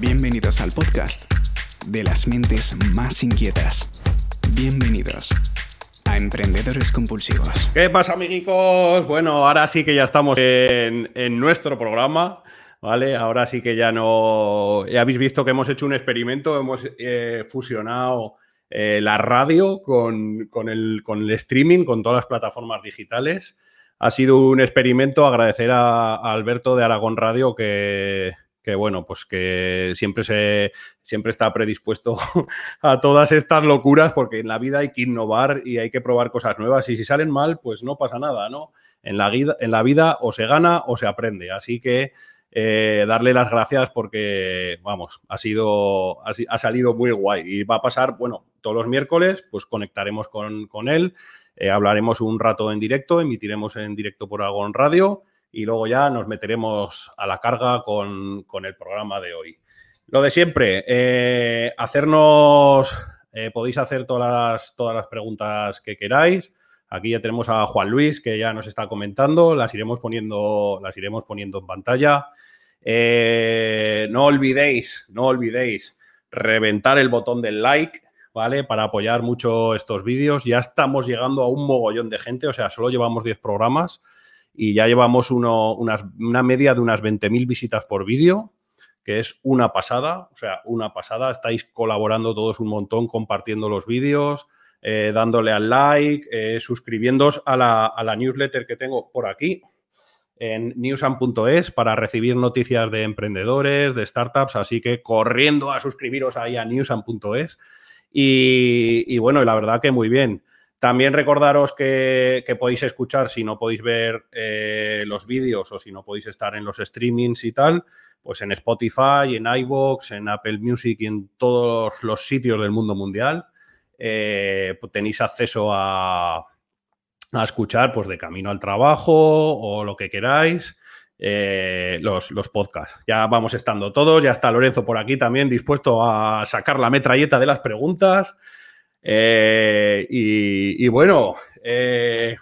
Bienvenidos al podcast de las mentes más inquietas. Bienvenidos a Emprendedores Compulsivos. ¿Qué pasa, amiguitos? Bueno, ahora sí que ya estamos en, en nuestro programa. ¿Vale? Ahora sí que ya no. Ya habéis visto que hemos hecho un experimento, hemos eh, fusionado eh, la radio con, con, el, con, el, streaming, con todas las plataformas digitales. Ha sido un experimento. Agradecer a, a Alberto de Aragón Radio que, que, bueno, pues que siempre, se, siempre está predispuesto a todas estas locuras, porque en la vida hay que innovar y hay que probar cosas nuevas. Y si salen mal, pues no pasa nada, ¿no? En la, en la vida o se gana o se aprende. Así que eh, darle las gracias porque, vamos, ha sido, ha, ha, salido muy guay y va a pasar, bueno, todos los miércoles, pues conectaremos con, con él, eh, hablaremos un rato en directo, emitiremos en directo por Agón Radio y luego ya nos meteremos a la carga con, con el programa de hoy. Lo de siempre, eh, hacernos, podéis hacer todas las, todas las preguntas que queráis. Aquí ya tenemos a Juan Luis que ya nos está comentando, las iremos poniendo, las iremos poniendo en pantalla. Eh, no olvidéis, no olvidéis reventar el botón del like, ¿vale? Para apoyar mucho estos vídeos. Ya estamos llegando a un mogollón de gente, o sea, solo llevamos 10 programas y ya llevamos una media de unas 20.000 visitas por vídeo, que es una pasada, o sea, una pasada. Estáis colaborando todos un montón, compartiendo los vídeos eh, dándole al like, eh, suscribiéndos a la, a la, newsletter que tengo por aquí en newsan.es para recibir noticias de emprendedores, de startups, así que corriendo a suscribiros ahí a newsan.es. Y, y, bueno, la verdad que muy bien. También recordaros que, podéis escuchar, si no podéis ver eh, los vídeos o si no podéis estar en los streamings y tal, pues en Spotify, en iVoox, en Apple Music y en todos los sitios del mundo mundial eh, pues tenéis acceso a, a, escuchar pues de camino al trabajo o lo que queráis. Eh, los, los, podcasts. Ya vamos estando todos, ya está Lorenzo por aquí también dispuesto a sacar la metralleta de las preguntas. Eh, y, bueno, eh,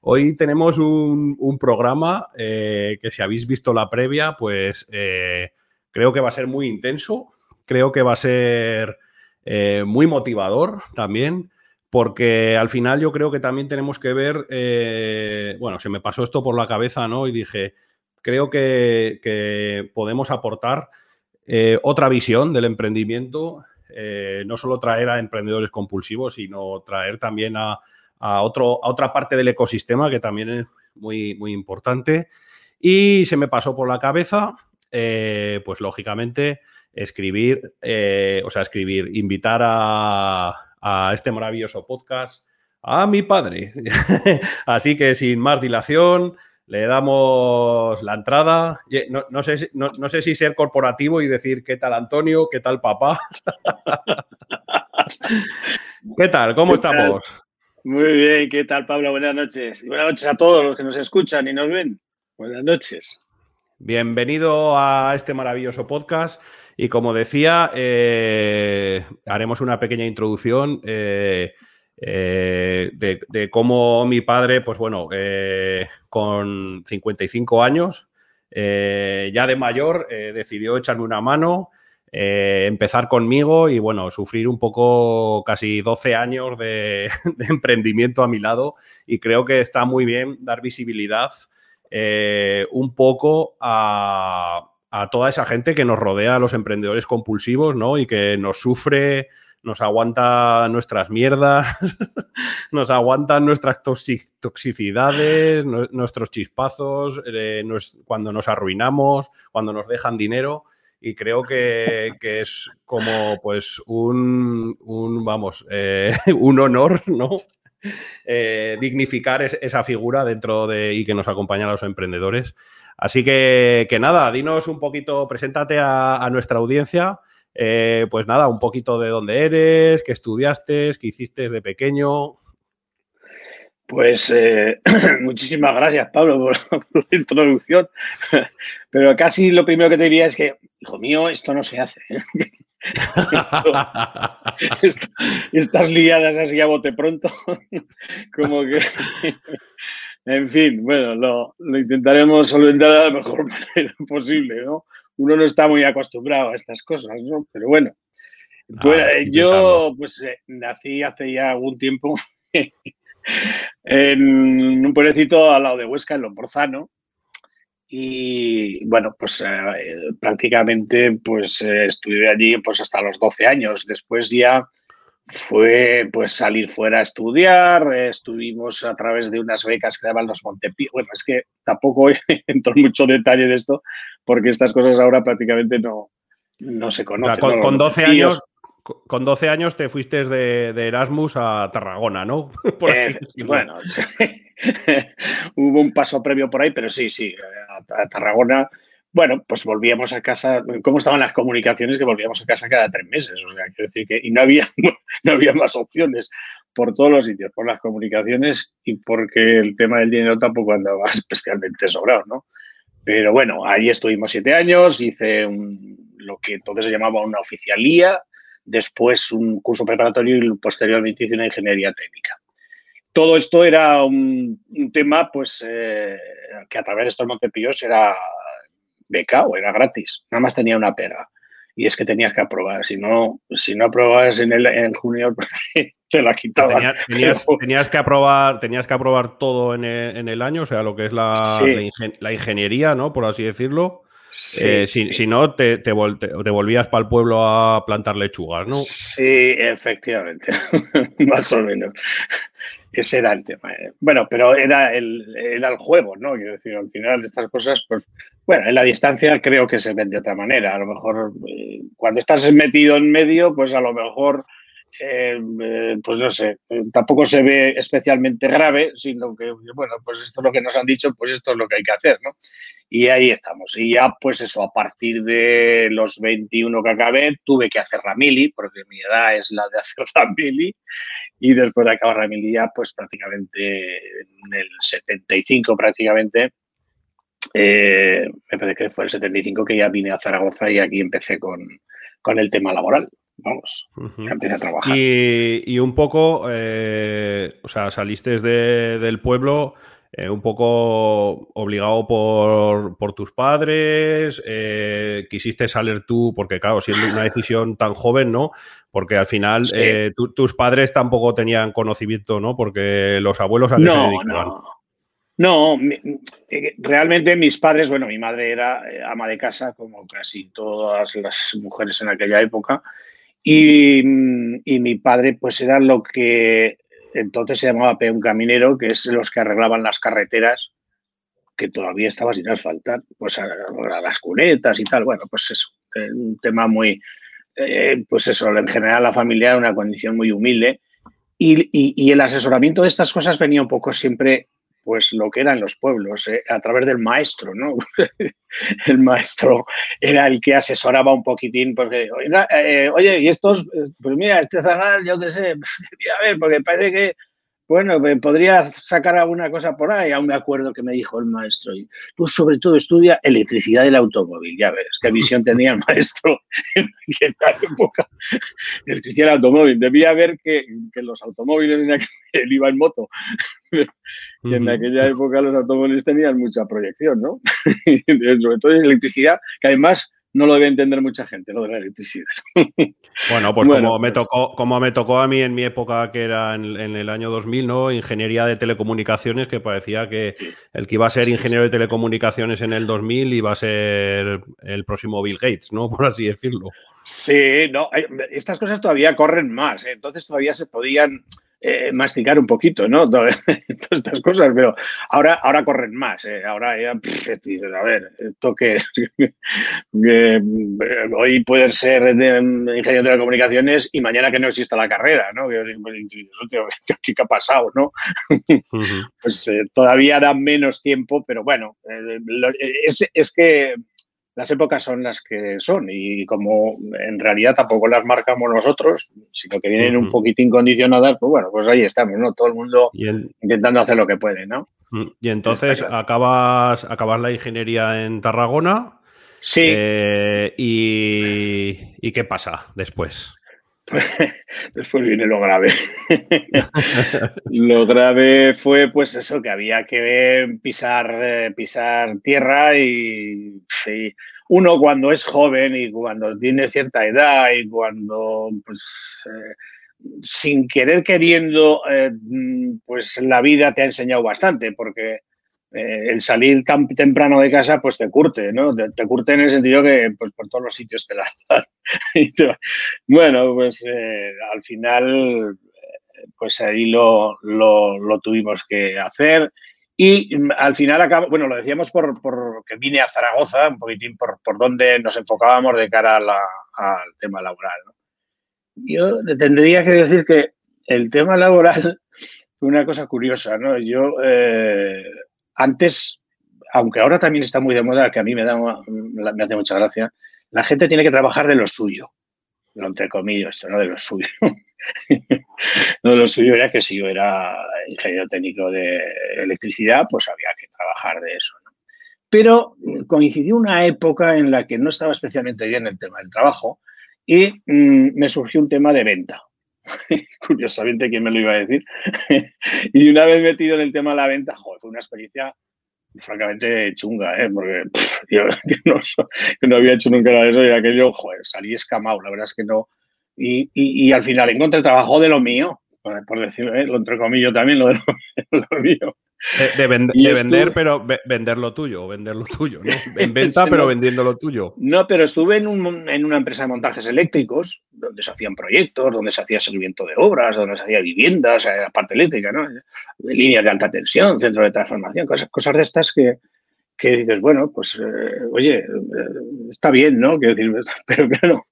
hoy tenemos un, programa eh, que si habéis visto la previa, pues creo que va a ser muy intenso, creo que va a ser muy motivador también, porque al final yo creo que también tenemos que ver, bueno, se me pasó esto por la cabeza, ¿no? Y dije, creo que, podemos aportar otra visión del emprendimiento, eh, no solo traer a emprendedores compulsivos, sino traer también a, a, otro, a otra parte del ecosistema que también es muy, muy importante. Y se me pasó por la cabeza, eh, pues lógicamente, escribir, eh, o sea, escribir, invitar a, a, este maravilloso podcast a mi padre. Así que sin más dilación, le damos la entrada. No, no, sé, no, no, sé si ser corporativo y decir qué tal Antonio, qué tal papá. ¿Qué tal? ¿Cómo ¿Qué estamos? Tal? Muy bien, ¿qué tal Pablo? Buenas noches. Y buenas noches a todos los que nos escuchan y nos ven. Buenas noches. Bienvenido a este maravilloso podcast. Y como decía, eh, haremos una pequeña introducción eh, eh, de, cómo mi padre, pues bueno, eh, con 55 años, eh, ya de mayor, decidió echarme una mano, empezar conmigo y bueno, sufrir un poco casi 12 años de, emprendimiento a mi lado. Y creo que está muy bien dar visibilidad un poco a a toda esa gente que nos rodea, a los emprendedores compulsivos, ¿no? Y que nos sufre, nos aguanta nuestras mierdas, nos aguantan nuestras toxicidades, nuestros chispazos, eh, cuando nos arruinamos, cuando nos dejan dinero. Y creo que, que es como, pues, un, un vamos, eh, un honor, ¿no? Eh, dignificar es, esa figura dentro de y que nos acompaña a los emprendedores. Así que, que nada, dinos un poquito, preséntate a nuestra audiencia. Eh, pues nada, un poquito de dónde eres, qué estudiaste, qué hiciste de pequeño. Pues eh, muchísimas gracias, Pablo, por, la introducción. Pero casi lo primero que te diría es que, hijo mío, esto no se hace. ¿eh? esto, esto, estas así a bote pronto, como que en fin, bueno, lo, lo, intentaremos solventar de la mejor manera posible, ¿no? Uno no está muy acostumbrado a estas cosas, ¿no? Pero bueno. Pues, Ah, eh, yo pues eh, nací hace ya algún tiempo en un pueblecito al lado de Huesca, en Lombrzano. Y bueno, pues eh, prácticamente pues eh, estuve allí pues hasta los 12 años. Después ya fue pues salir fuera a estudiar, estuvimos a través de unas becas que daban los Montepío. Bueno, es que tampoco entro en mucho detalle de esto porque estas cosas ahora prácticamente no, no se O sea, conocen. con, ¿no? con Los 12 Montepíos, años, con 12 años te fuiste de, de Erasmus a Tarragona, ¿no? Por así Eh, bueno, hubo un paso previo por ahí, pero sí, sí, a, a Tarragona. Bueno, pues volvíamos a casa. ¿Cómo estaban las comunicaciones? Que volvíamos a casa cada tres meses. O sea, quiero decir que. Y no había, no había más opciones por todos los sitios, por las comunicaciones y porque el tema del dinero tampoco andaba especialmente sobrado, ¿no? Pero bueno, ahí estuvimos siete años, hice un- lo que entonces se llamaba una oficialía, después un curso preparatorio y posteriormente hice una ingeniería técnica. Todo esto era un, un tema, pues, eh, que a través de estos Montepíos era becado, era gratis. Nada más tenía una pega. Y es que tenías que aprobar. Si no, si no aprobabas en, el, en junio, pues, te la quitaban. Tenías, tenías- tenías que aprobar, tenías que aprobar todo en el, en el año, o sea, lo que es la, Sí. la ingen- la ingeniería, ¿no? Por así decirlo. Sí, Eh, si, sí. si no, te, te, vol- te- te volvías para el pueblo a plantar lechugas, ¿no? Sí, efectivamente, más o menos. Ese era el tema. eh. Bueno, pero era el, era el juego, ¿no? Quiero decir, al final estas cosas, pues, bueno, en la distancia creo que se ven de otra manera. A lo mejor eh, cuando estás metido en medio, pues a lo mejor, eh, eh, pues no sé, eh, tampoco se ve especialmente grave, sino que, bueno, pues esto es lo que nos han dicho, pues esto es lo que hay que hacer, ¿no? Y ahí estamos. Y ya, pues eso, a partir de los 21 que acabé, tuve que hacer la mili, porque mi edad es la de hacer la mili. Y después de acabar la mili ya, pues prácticamente en el 75 prácticamente, me parece que fue el 75 que ya vine a Zaragoza y aquí empecé con, con el tema laboral. Vamos, ya empecé a trabajar. Y, y un poco, eh, o sea, saliste de- del pueblo eh, un poco obligado por, por tus padres, eh, quisiste salir tú, porque claro, siendo una decisión tan joven, ¿no? Porque al final Sí. tu- tus padres tampoco tenían conocimiento, ¿no? Porque los abuelos a qué se No, no. No, realmente mis padres, bueno, mi madre era ama de casa, como casi todas las mujeres en aquella época, y, mm, y mi padre, pues era lo que entonces se llamaba peón caminero, que es los que arreglaban las carreteras que todavía estaban sin asfaltar, pues a, las cunetas y tal. Bueno, pues eso, eh, un tema muy, eh, pues eso, en general la familia era una condición muy humilde y- y el asesoramiento de estas cosas venía un poco siempre, pues lo que era en los pueblos, eh, a través del maestro, ¿no? el maestro era el que asesoraba un poquitín, porque, eh, oye, y estos, pues mira, este zagal, yo qué sé, a ver, porque parece que, bueno, me podría sacar alguna cosa por ahí, aún me acuerdo que me dijo el maestro, y tú sobre todo estudia electricidad del automóvil, ya ves, qué visión tenía el maestro en aquella época, electricidad del automóvil, debía ver que, que los automóviles en aquel, él iba en moto, y en aquella época los automóviles tenían mucha proyección, ¿no? Sobre todo en electricidad, que además no lo debe entender mucha gente, lo de la electricidad. Bueno, pues Bueno, como, me tocó, como me tocó a mí en mi época, que era en, en el año 2000, ¿no? Ingeniería de telecomunicaciones, que parecía que Sí. el que iba a ser ingeniero de telecomunicaciones en el 2000 iba a ser el próximo Bill Gates, ¿no? Por así decirlo. Sí, no, hay- estas cosas todavía corren más, ¿eh? entonces todavía se podían eh, masticar un poquito, ¿no? Todas estas cosas, pero ahora, ahora corren más, ¿eh? ahora ya pff, dices, a ver, esto que, es? eh, hoy puede ser mm, ingeniero de telecomunicaciones y mañana que no exista la carrera, ¿no? Que pues, dices, "Hostia, ¿Qué, qué ha pasado, no? Pues eh, todavía da menos tiempo, pero bueno, lo- es, es que las épocas son las que son y como en realidad tampoco las marcamos nosotros, sino que vienen un poquitín condicionadas, pues bueno, pues ahí estamos, ¿no? Todo el mundo Y, en- intentando hacer lo que puede, ¿no? y entonces claro. acabas, acabas la ingeniería en Tarragona. Sí, eh, y, ¿y qué pasa después? después viene lo grave. lo grave fue pues eso, que había que pisar, eh, pisar tierra y, uno cuando es joven y cuando tiene cierta edad y cuando, pues, eh, sin querer queriendo, eh, pues la vida te ha enseñado bastante, porque eh, el salir tan temprano de casa, pues te curte, ¿no? Te, curte en el sentido que, pues por todos los sitios te la bueno, pues al final, pues ahí lo, lo tuvimos que hacer. Y mm, al final acaba, bueno, lo decíamos por, que vine a Zaragoza, un poquitín por, por donde nos enfocábamos de cara al tema laboral. Yo tendría que decir que el tema laboral fue una cosa curiosa, ¿no? Yo eh, antes, aunque ahora también está muy de moda, que a mí me, da, me hace mucha gracia, la gente tiene que trabajar de lo suyo, lo entre comillas, esto, no de lo suyo. no, lo suyo era que si yo era ingeniero técnico de electricidad, pues había que trabajar de eso. Pero coincidió una época en la que no estaba especialmente bien el tema del trabajo y mm, me surgió un tema de venta. Curiosamente, ¿quién me lo iba a decir? y una vez metido en el tema de la venta, fue una experiencia francamente chunga, ¿eh? porque yo no, había hecho nunca nada de eso y aquello, joder, salí escamado. La verdad es que no, y, al final encontré trabajo de lo mío, por decirlo, ¿eh? lo entrecomillo también, lo de lo, mío. De, vender, pero vender lo tuyo, vender lo tuyo, ¿no? En venta, pero vendiendo lo tuyo. No, pero estuve en, una empresa de montajes eléctricos, donde se hacían proyectos, donde se hacía seguimiento de obras, donde se hacía viviendas, la parte eléctrica, ¿no? Líneas de alta tensión, centro de transformación, cosas, cosas de estas que, que dices, bueno, pues, eh, oye, eh, está bien, ¿no? Quiero decir, pero claro,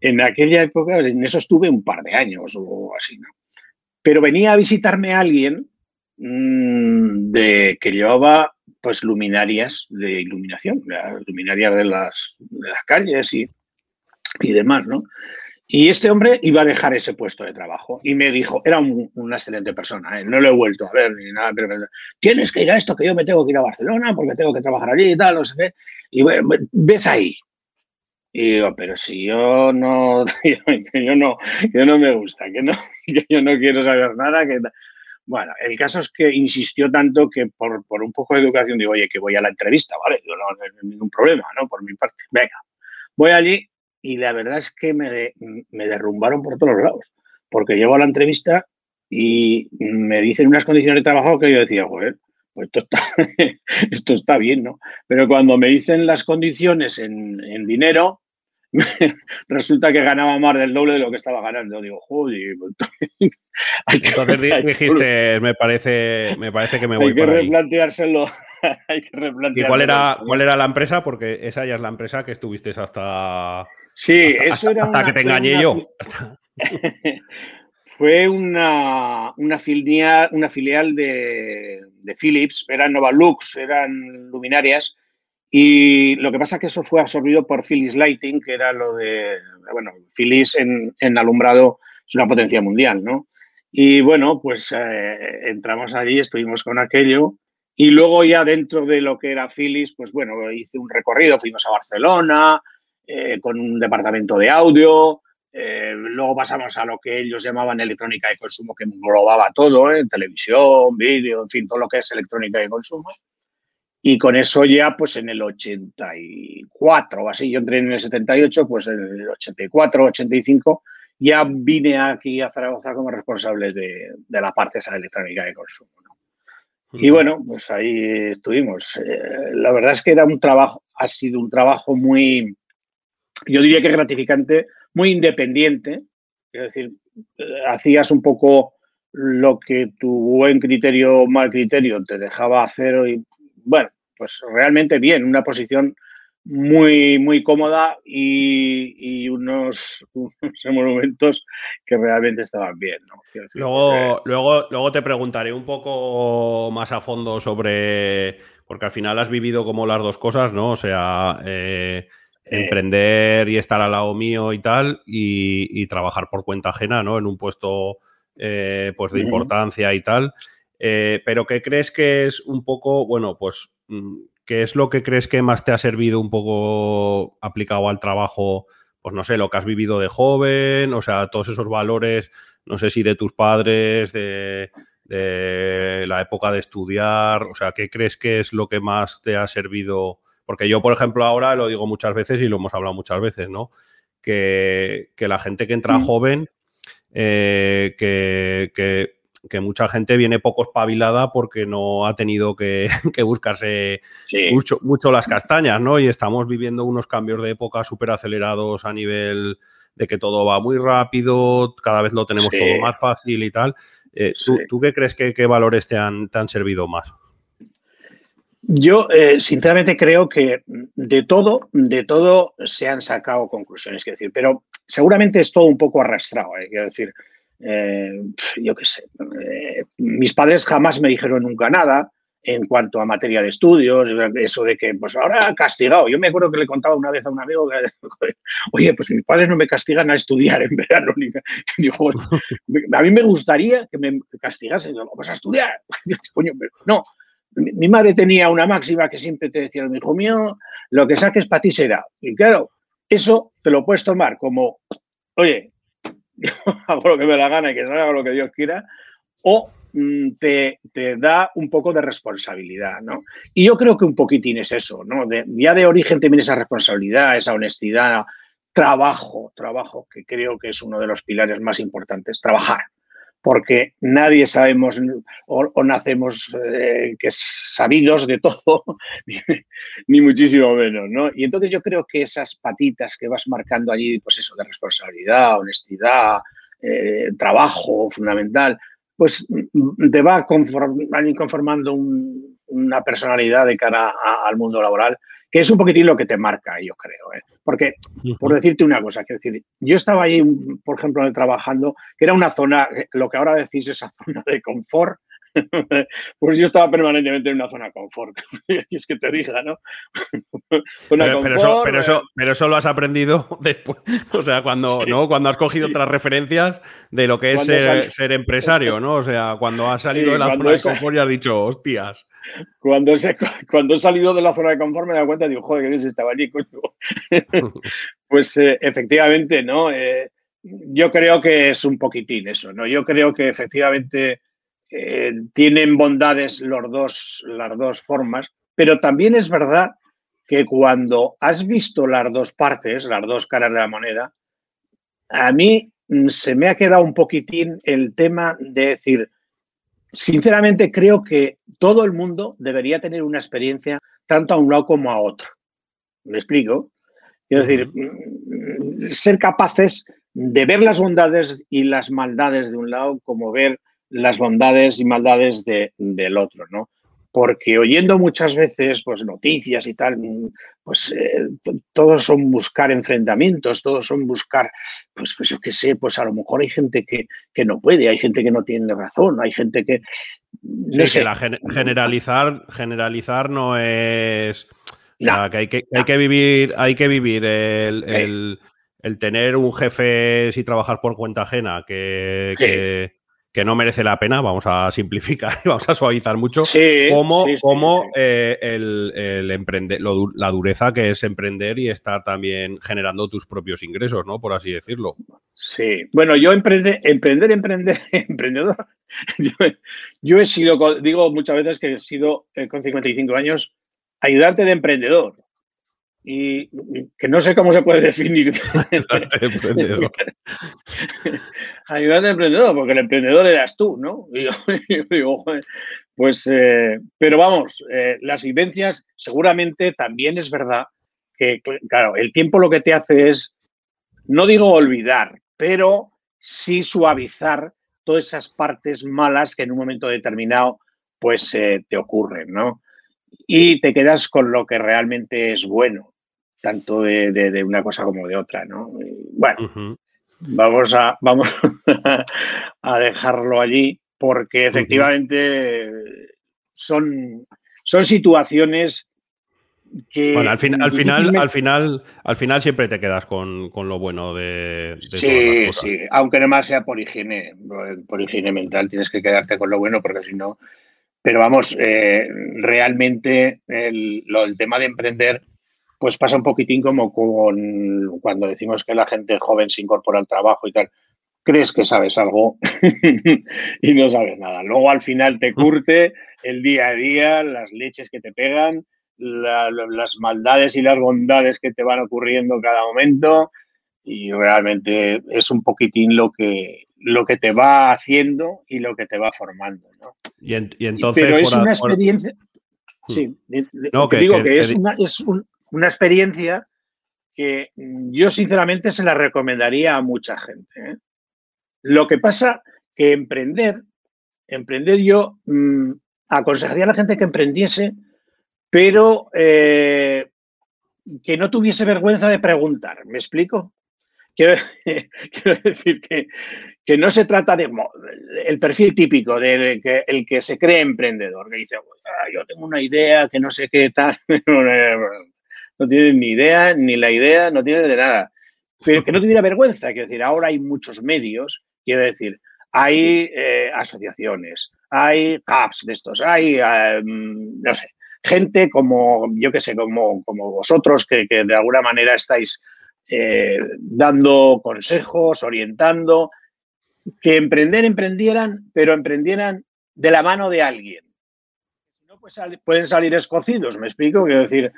en aquella época, en eso estuve un par de años o así, ¿no? Pero venía a visitarme alguien mm, de, que llevaba, pues, luminarias de iluminación, luminarias de las, de las calles y, y demás, ¿no? Y este hombre iba a dejar ese puesto de trabajo y me dijo, era una excelente persona, ¿eh? no lo he vuelto a ver ni nada, pero tienes que ir a esto, que yo me tengo que ir a Barcelona porque tengo que trabajar allí y tal, no sé qué. Y ves ahí. Y digo, pero si yo no, yo no, yo no me gusta, que no, que yo no quiero saber nada, que bueno, el caso es que insistió tanto que por, por, un poco de educación digo, oye, que voy a la entrevista, ¿vale? Yo no, no ningún problema, ¿no? Por mi parte. Venga, voy allí y la verdad es que me, me derrumbaron por todos lados, porque llego a la entrevista y me dicen unas condiciones de trabajo que yo decía, joder, pues esto está, esto está bien, ¿no? Pero cuando me dicen las condiciones en, en dinero, resulta que ganaba más del doble de lo que estaba ganando. Digo, joder. Pues Entonces dijiste, me parece, me parece que me voy hay que replanteárselo. hay que replanteárselo. ¿Y cuál era, cuál era la empresa? Porque esa ya es la empresa que estuviste hasta Sí, eso era. Hasta que te engañé yo. fue una, una, filial, una filial de, Philips, eran Novalux, eran luminarias. Y lo que pasa es que eso fue absorbido por Philips Lighting, que era lo de. Bueno, Philips en, alumbrado es una potencia mundial, ¿no? Y bueno, pues eh, entramos allí, estuvimos con aquello. Y luego ya dentro de lo que era Philips, pues bueno, hice un recorrido, fuimos a Barcelona, eh, con un departamento de audio. Eh, luego pasamos a lo que ellos llamaban electrónica de consumo, que englobaba todo, ¿eh? televisión, vídeo, en fin, todo lo que es electrónica de consumo. Y con eso ya, pues en el 84 o así, yo entré en el 78, pues en el 84, 85, ya vine aquí a Zaragoza como responsable de, de la parte esa electrónica de consumo. Y bueno, pues ahí estuvimos. la verdad es que era un trabajo, ha sido un trabajo muy, yo diría que gratificante, muy independiente, es decir, eh, hacías un poco lo que tu buen criterio o mal criterio te dejaba hacer y bueno, pues realmente bien, una posición muy, muy cómoda y, unos, momentos que realmente estaban bien. luego, luego, luego te preguntaré un poco más a fondo sobre, porque al final has vivido como las dos cosas, ¿no? O sea, eh, emprender y estar al lado mío y tal, y, trabajar por cuenta ajena, ¿no? En un puesto eh, pues de importancia y tal. Eh, pero ¿qué crees que es un poco, bueno, pues, mm, ¿qué es lo que crees que más te ha servido un poco aplicado al trabajo? Pues no sé, lo que has vivido de joven, o sea, todos esos valores, no sé si de tus padres, de, de la época de estudiar, o sea, ¿qué crees que es lo que más te ha servido Porque yo, por ejemplo, ahora lo digo muchas veces y lo hemos hablado muchas veces, ¿no? Que, la gente que entra mm. joven, eh, que, mucha gente viene poco espabilada porque no ha tenido que, buscarse mucho, mucho, las castañas, ¿no? Y estamos viviendo unos cambios de época súper acelerados a nivel de que todo va muy rápido, cada vez lo tenemos todo más fácil y tal. Eh, ¿tú, qué crees que qué valores te han, te han servido más? Yo, eh, sinceramente, creo que de todo, de todo se han sacado conclusiones, quiero decir, pero seguramente es todo un poco arrastrado, eh, quiero decir, yo qué sé, mis padres jamás me dijeron nunca nada, en cuanto a materia de estudios, eso de que, pues ahora castigado. Yo me acuerdo que le contaba una vez a un amigo que, oye, pues mis padres no me castigan a estudiar en verano. a mí me gustaría que me castigasen, vamos a estudiar. no, mi madre tenía una máxima que siempre te decía, hijo mío, lo que saques para ti será. Y claro, eso te lo puedes tomar como, oye, hago lo que me da gana y que salga lo que Dios quiera, o Mm, te, da un poco de responsabilidad, ¿no? Y yo creo que un poquitín es eso, ¿no? ya de origen también esa responsabilidad, esa honestidad, trabajo, trabajo, que creo que es uno de los pilares más importantes, trabajar, porque nadie sabemos o, nacemos eh, que sabidos de todo, ni, muchísimo menos, ¿no? Y entonces yo creo que esas patitas que vas marcando allí, pues eso, de responsabilidad, honestidad, eh, trabajo fundamental, pues mm, te va conformando una personalidad de cara al mundo laboral, que es un poquitín lo que te marca, yo creo. ¿eh? Porque, por decirte una cosa, quiero decir, yo estaba ahí, por ejemplo, trabajando, que era una zona, lo que ahora decís, esa zona de confort, pues yo estaba permanentemente en una zona confort. y es que te diga, ¿no? pero, eso, eh. pero, eso, lo has aprendido después. O sea, cuando, ¿no? cuando has cogido otras referencias de lo que es ser, empresario, ¿no? O sea, cuando has salido de la zona de confort y has dicho, hostias. Cuando, cuando he salido de la zona de confort me he dado cuenta y digo, joder, que bien estaba allí, coño. pues eh, efectivamente, ¿no? Eh, yo creo que es un poquitín eso, ¿no? Yo creo que efectivamente eh, tienen bondades los dos, las dos formas, pero también es verdad que cuando has visto las dos partes, las dos caras de la moneda, a mí mm, se me ha quedado un poquitín el tema de decir, sinceramente creo que todo el mundo debería tener una experiencia tanto a un lado como a otro. ¿Me explico? Es decir, mm, ser capaces de ver las bondades y las maldades de un lado como ver las bondades y maldades del otro, ¿no? Porque oyendo muchas veces pues, noticias y tal, pues eh, todos son buscar enfrentamientos, todos son buscar, pues, pues yo qué sé, pues a lo mejor hay gente que, no puede, hay gente que no tiene razón, hay gente que... No sé. la generalizar, generalizar no es... O sea, que hay que, hay que vivir, hay que vivir el, tener un jefe y trabajar por cuenta ajena que, que no merece la pena, vamos a simplificar y vamos a suavizar mucho, como, como eh, el, emprender, la dureza que es emprender y estar también generando tus propios ingresos, ¿no? Por así decirlo. Sí, bueno, yo emprender, emprender, emprender, emprendedor. Yo, he sido, digo muchas veces que he sido eh, con 55 años ayudante de emprendedor y que no sé cómo se puede definir. Ayudante de emprendedor. Ayudante de emprendedor, porque el emprendedor eras tú, ¿no? Y yo, digo, pues, eh, pero vamos, eh, las vivencias seguramente también es verdad que, claro, el tiempo lo que te hace es, no digo olvidar, pero sí suavizar todas esas partes malas que en un momento determinado pues eh, te ocurren, ¿no? Y te quedas con lo que realmente es bueno tanto de, una cosa como de otra, ¿no? bueno, vamos, a, vamos a dejarlo allí porque efectivamente son, son situaciones que... Bueno, al, al, final, al, final, al final siempre te quedas con, lo bueno de, Sí, sí, aunque más sea por higiene, por higiene mental, tienes que quedarte con lo bueno porque si no... Pero vamos, eh, realmente el, el tema de emprender pues pasa un poquitín como con cuando decimos que la gente joven se incorpora al trabajo y tal. Crees que sabes algo y no sabes nada. Luego al final te curte el día a día, las leches que te pegan las maldades y las bondades que te van ocurriendo cada momento y realmente es un poquitín lo que, lo que te va haciendo y lo que te va formando. ¿no? Y, entonces, Pero es una experiencia. Hmm. Sí, no, que, digo que, es, una, es una experiencia que yo sinceramente se la recomendaría a mucha gente. ¿eh? Lo que pasa que emprender, emprender yo mm, aconsejaría a la gente que emprendiese, pero eh, que no tuviese vergüenza de preguntar. ¿Me explico? Quiero, decir que, que, no se trata de el perfil típico del que, el que se cree emprendedor, que dice, yo tengo una idea que no sé qué tal, no tiene ni idea, ni la idea, no tiene de nada. Pero que no tuviera vergüenza, quiero decir, ahora hay muchos medios, quiero decir, hay eh, asociaciones, hay CAPS de estos, hay, em, no sé, gente como, yo qué sé, como, como vosotros que, que de alguna manera estáis eh, dando consejos, orientando, que emprender, emprendieran, pero emprendieran de la mano de alguien. No pues pueden salir escocidos, me explico, quiero decir,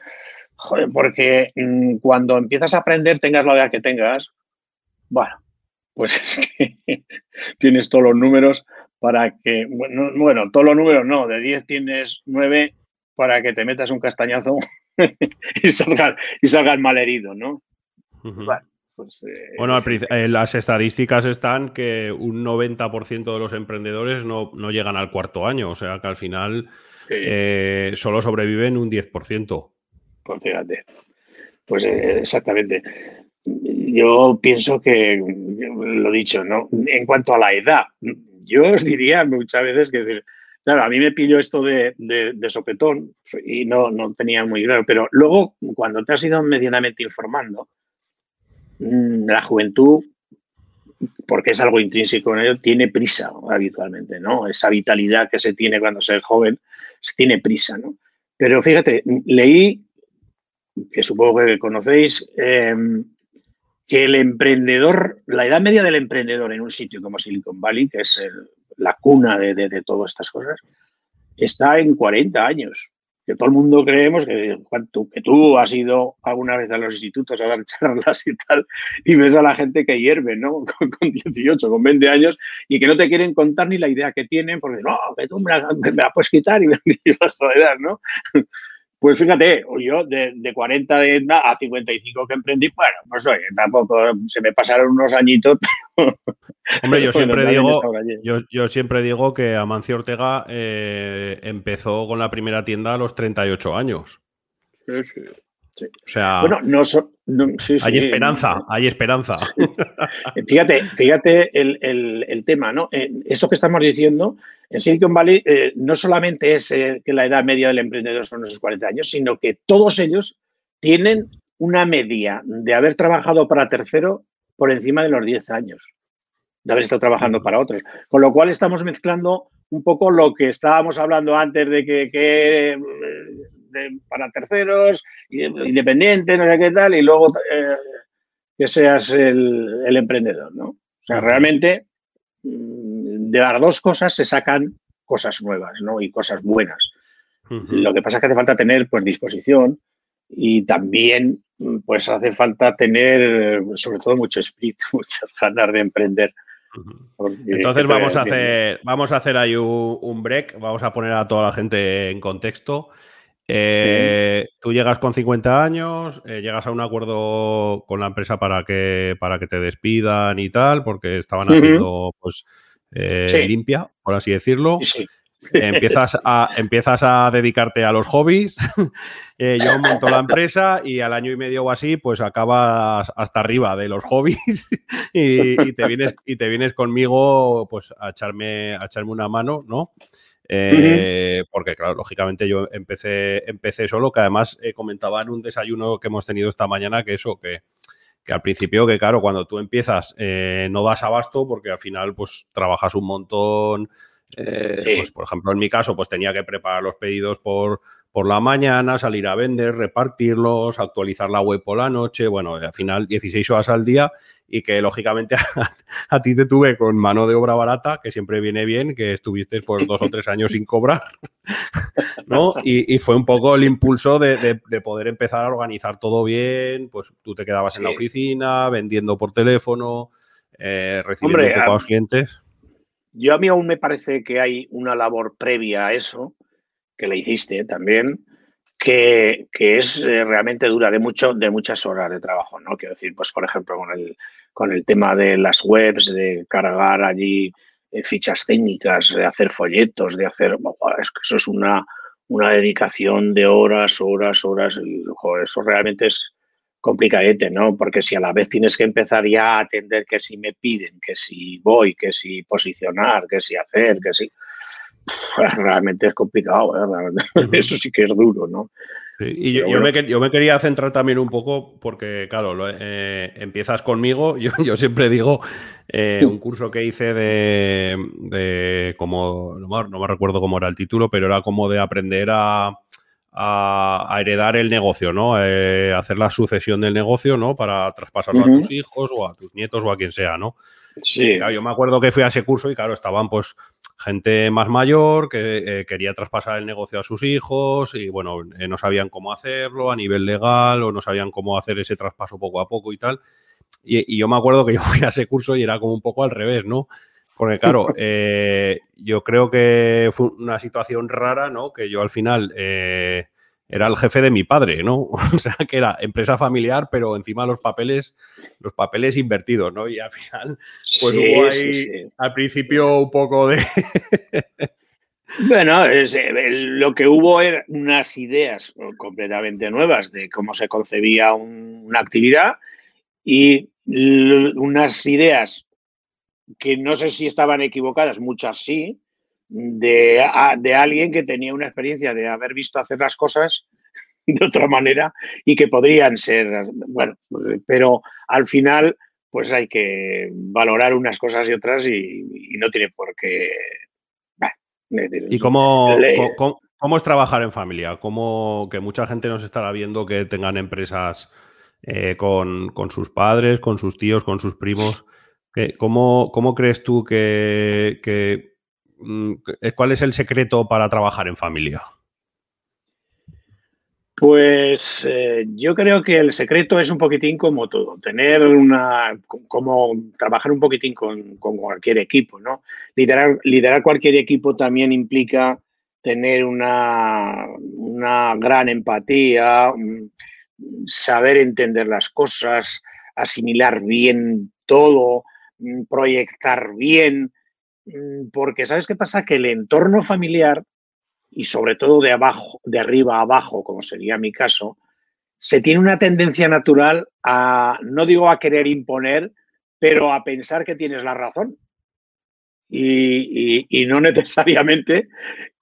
joder, porque mm, cuando empiezas a aprender, tengas la edad que tengas, bueno, pues es que tienes todos los números para que, bueno, bueno, todos los números no, de 10 tienes 9 para que te metas un castañazo y salgas y salgas mal herido, ¿no? Pues, eh, bueno, eh, las estadísticas están que un 90% de los emprendedores no, llegan al cuarto año, o sea que al final eh, solo sobreviven un 10%. Pues fíjate, pues exactamente. Yo pienso que, lo dicho, ¿no? En cuanto a la edad, yo os diría muchas veces que, claro, a mí me pilló esto de, de sopetón y no, no tenía muy claro, pero luego cuando te has ido medianamente informando, Mm, la juventud, porque es algo intrínseco en ello, tiene prisa habitualmente, ¿no? Esa vitalidad que se tiene cuando se es joven, se tiene prisa, ¿no? Pero fíjate, leí, que supongo que conocéis, em, que el emprendedor, la edad media del emprendedor en un sitio como Silicon Valley, que es la cuna de, de todas estas cosas, está en 40 años que todo el mundo creemos que, que tú has ido alguna vez a los institutos a dar charlas y tal, y ves a la gente que hierve, ¿no? Con, 18, con 20 años, y que no te quieren contar ni la idea que tienen, porque no, que tú me la, puedes quitar y me, vas a joder, ¿no? Pues fíjate, yo de, de 40 a 55 que emprendí, bueno, pues oye, tampoco se me pasaron unos añitos. Hombre, yo siempre digo, yo, siempre digo que Amancio Ortega eh, empezó con la primera tienda a los 38 años. Sí, sí. O sea, bueno, no, hay esperanza, hay esperanza. fíjate, fíjate el, tema, ¿no? Eh, esto que estamos diciendo, en Silicon Valley eh, no solamente es eh, que la edad media del emprendedor son esos 40 años, sino que todos ellos tienen una media de haber trabajado para tercero por encima de los 10 años, de haber estado trabajando para otros. Con lo cual estamos mezclando un poco lo que estábamos hablando antes de que para terceros, independiente, no sé qué tal, y luego eh, que seas el, emprendedor, ¿no? O sea, realmente mm, de las dos cosas se sacan cosas nuevas, ¿no? Y cosas buenas. Lo que pasa es que hace falta tener, pues, disposición y también, pues, hace falta tener, sobre todo, mucho espíritu, muchas ganas de emprender. Entonces vamos a hacer, vamos a hacer ahí un, break, vamos a poner a toda la gente en contexto. Eh, tú llegas con 50 años, eh, llegas a un acuerdo con la empresa para que, para que te despidan y tal, porque estaban haciendo pues eh, limpia, por así decirlo. Empiezas, a, empiezas a dedicarte a los hobbies. yo monto la empresa y al año y medio o así, pues acabas hasta arriba de los hobbies y, te, vienes, y te vienes conmigo pues a echarme, a echarme una mano, ¿no? Eh, porque, claro, lógicamente yo empecé, empecé solo, que además eh, comentaba en un desayuno que hemos tenido esta mañana que eso, que, al principio, que claro, cuando tú empiezas eh, no das abasto porque al final pues trabajas un montón. Pues, por ejemplo, en mi caso, pues tenía que preparar los pedidos por, por la mañana, salir a vender, repartirlos, actualizar la web por la noche, bueno, al final 16 horas al día y que lógicamente a, ti te tuve con mano de obra barata, que siempre viene bien, que estuviste por dos o tres años sin cobrar, ¿no? Y, fue un poco el impulso de, poder empezar a organizar todo bien, pues tú te quedabas en la oficina, vendiendo por teléfono, eh, recibiendo a los clientes. Yo a mí aún me parece que hay una labor previa a eso, que le hiciste también, que, es eh, realmente dura, de, mucho, de muchas horas de trabajo, ¿no? Quiero decir, pues por ejemplo, con el, con el tema de las webs, de cargar allí eh, fichas técnicas, de hacer folletos, de hacer... es que eso es una, una dedicación de horas, horas, horas. eso realmente es complicadete, ¿no? Porque si a la vez tienes que empezar ya a atender que si me piden, que si voy, que si posicionar, que si hacer, que si realmente es complicado, ¿eh? eso sí que es duro, ¿no? y yo, me, quería centrar también un poco porque, claro, eh, empiezas conmigo, yo, siempre digo, eh, un curso que hice de, como, no me, recuerdo cómo era el título, pero era como de aprender a, heredar el negocio, ¿no? hacer la sucesión del negocio, ¿no? Para traspasarlo a tus hijos o a tus nietos o a quien sea, ¿no? Sí. yo me acuerdo que fui a ese curso y, claro, estaban pues gente más mayor que eh, quería traspasar el negocio a sus hijos y bueno, eh, no sabían cómo hacerlo a nivel legal o no sabían cómo hacer ese traspaso poco a poco y tal. Y, yo me acuerdo que yo fui a ese curso y era como un poco al revés, ¿no? Porque claro, eh, yo creo que fue una situación rara, ¿no? Que yo al final era el jefe de mi padre, ¿no? O sea, que era empresa familiar, pero encima los papeles, los papeles invertidos, ¿no? Y al final, pues hubo ahí al principio un poco de... bueno, eh, lo que hubo eran unas ideas completamente nuevas de cómo se concebía una actividad y unas ideas que no sé si estaban equivocadas, muchas sí, de, de, alguien que tenía una experiencia de haber visto hacer las cosas de otra manera y que podrían ser, bueno, pero al final pues hay que valorar unas cosas y otras y, no tiene por qué... ¿Y cómo, cómo, es trabajar en familia? ¿Cómo que mucha gente nos estará viendo que tengan empresas eh, con, con, sus padres, con sus tíos, con sus primos? ¿Cómo, cómo crees tú que, que ¿cuál es el secreto para trabajar en familia? Pues eh, yo creo que el secreto es un poquitín como todo, tener una, como trabajar un poquitín con, cualquier equipo, ¿no? Liderar, liderar, cualquier equipo también implica tener una, una gran empatía, mm, saber entender las cosas, asimilar bien todo, mm, proyectar bien, Mm, porque ¿sabes qué pasa? Que el entorno familiar, y sobre todo de abajo, de arriba a abajo, como sería mi caso, se tiene una tendencia natural a, no digo a querer imponer, pero a pensar que tienes la razón. Y, no necesariamente,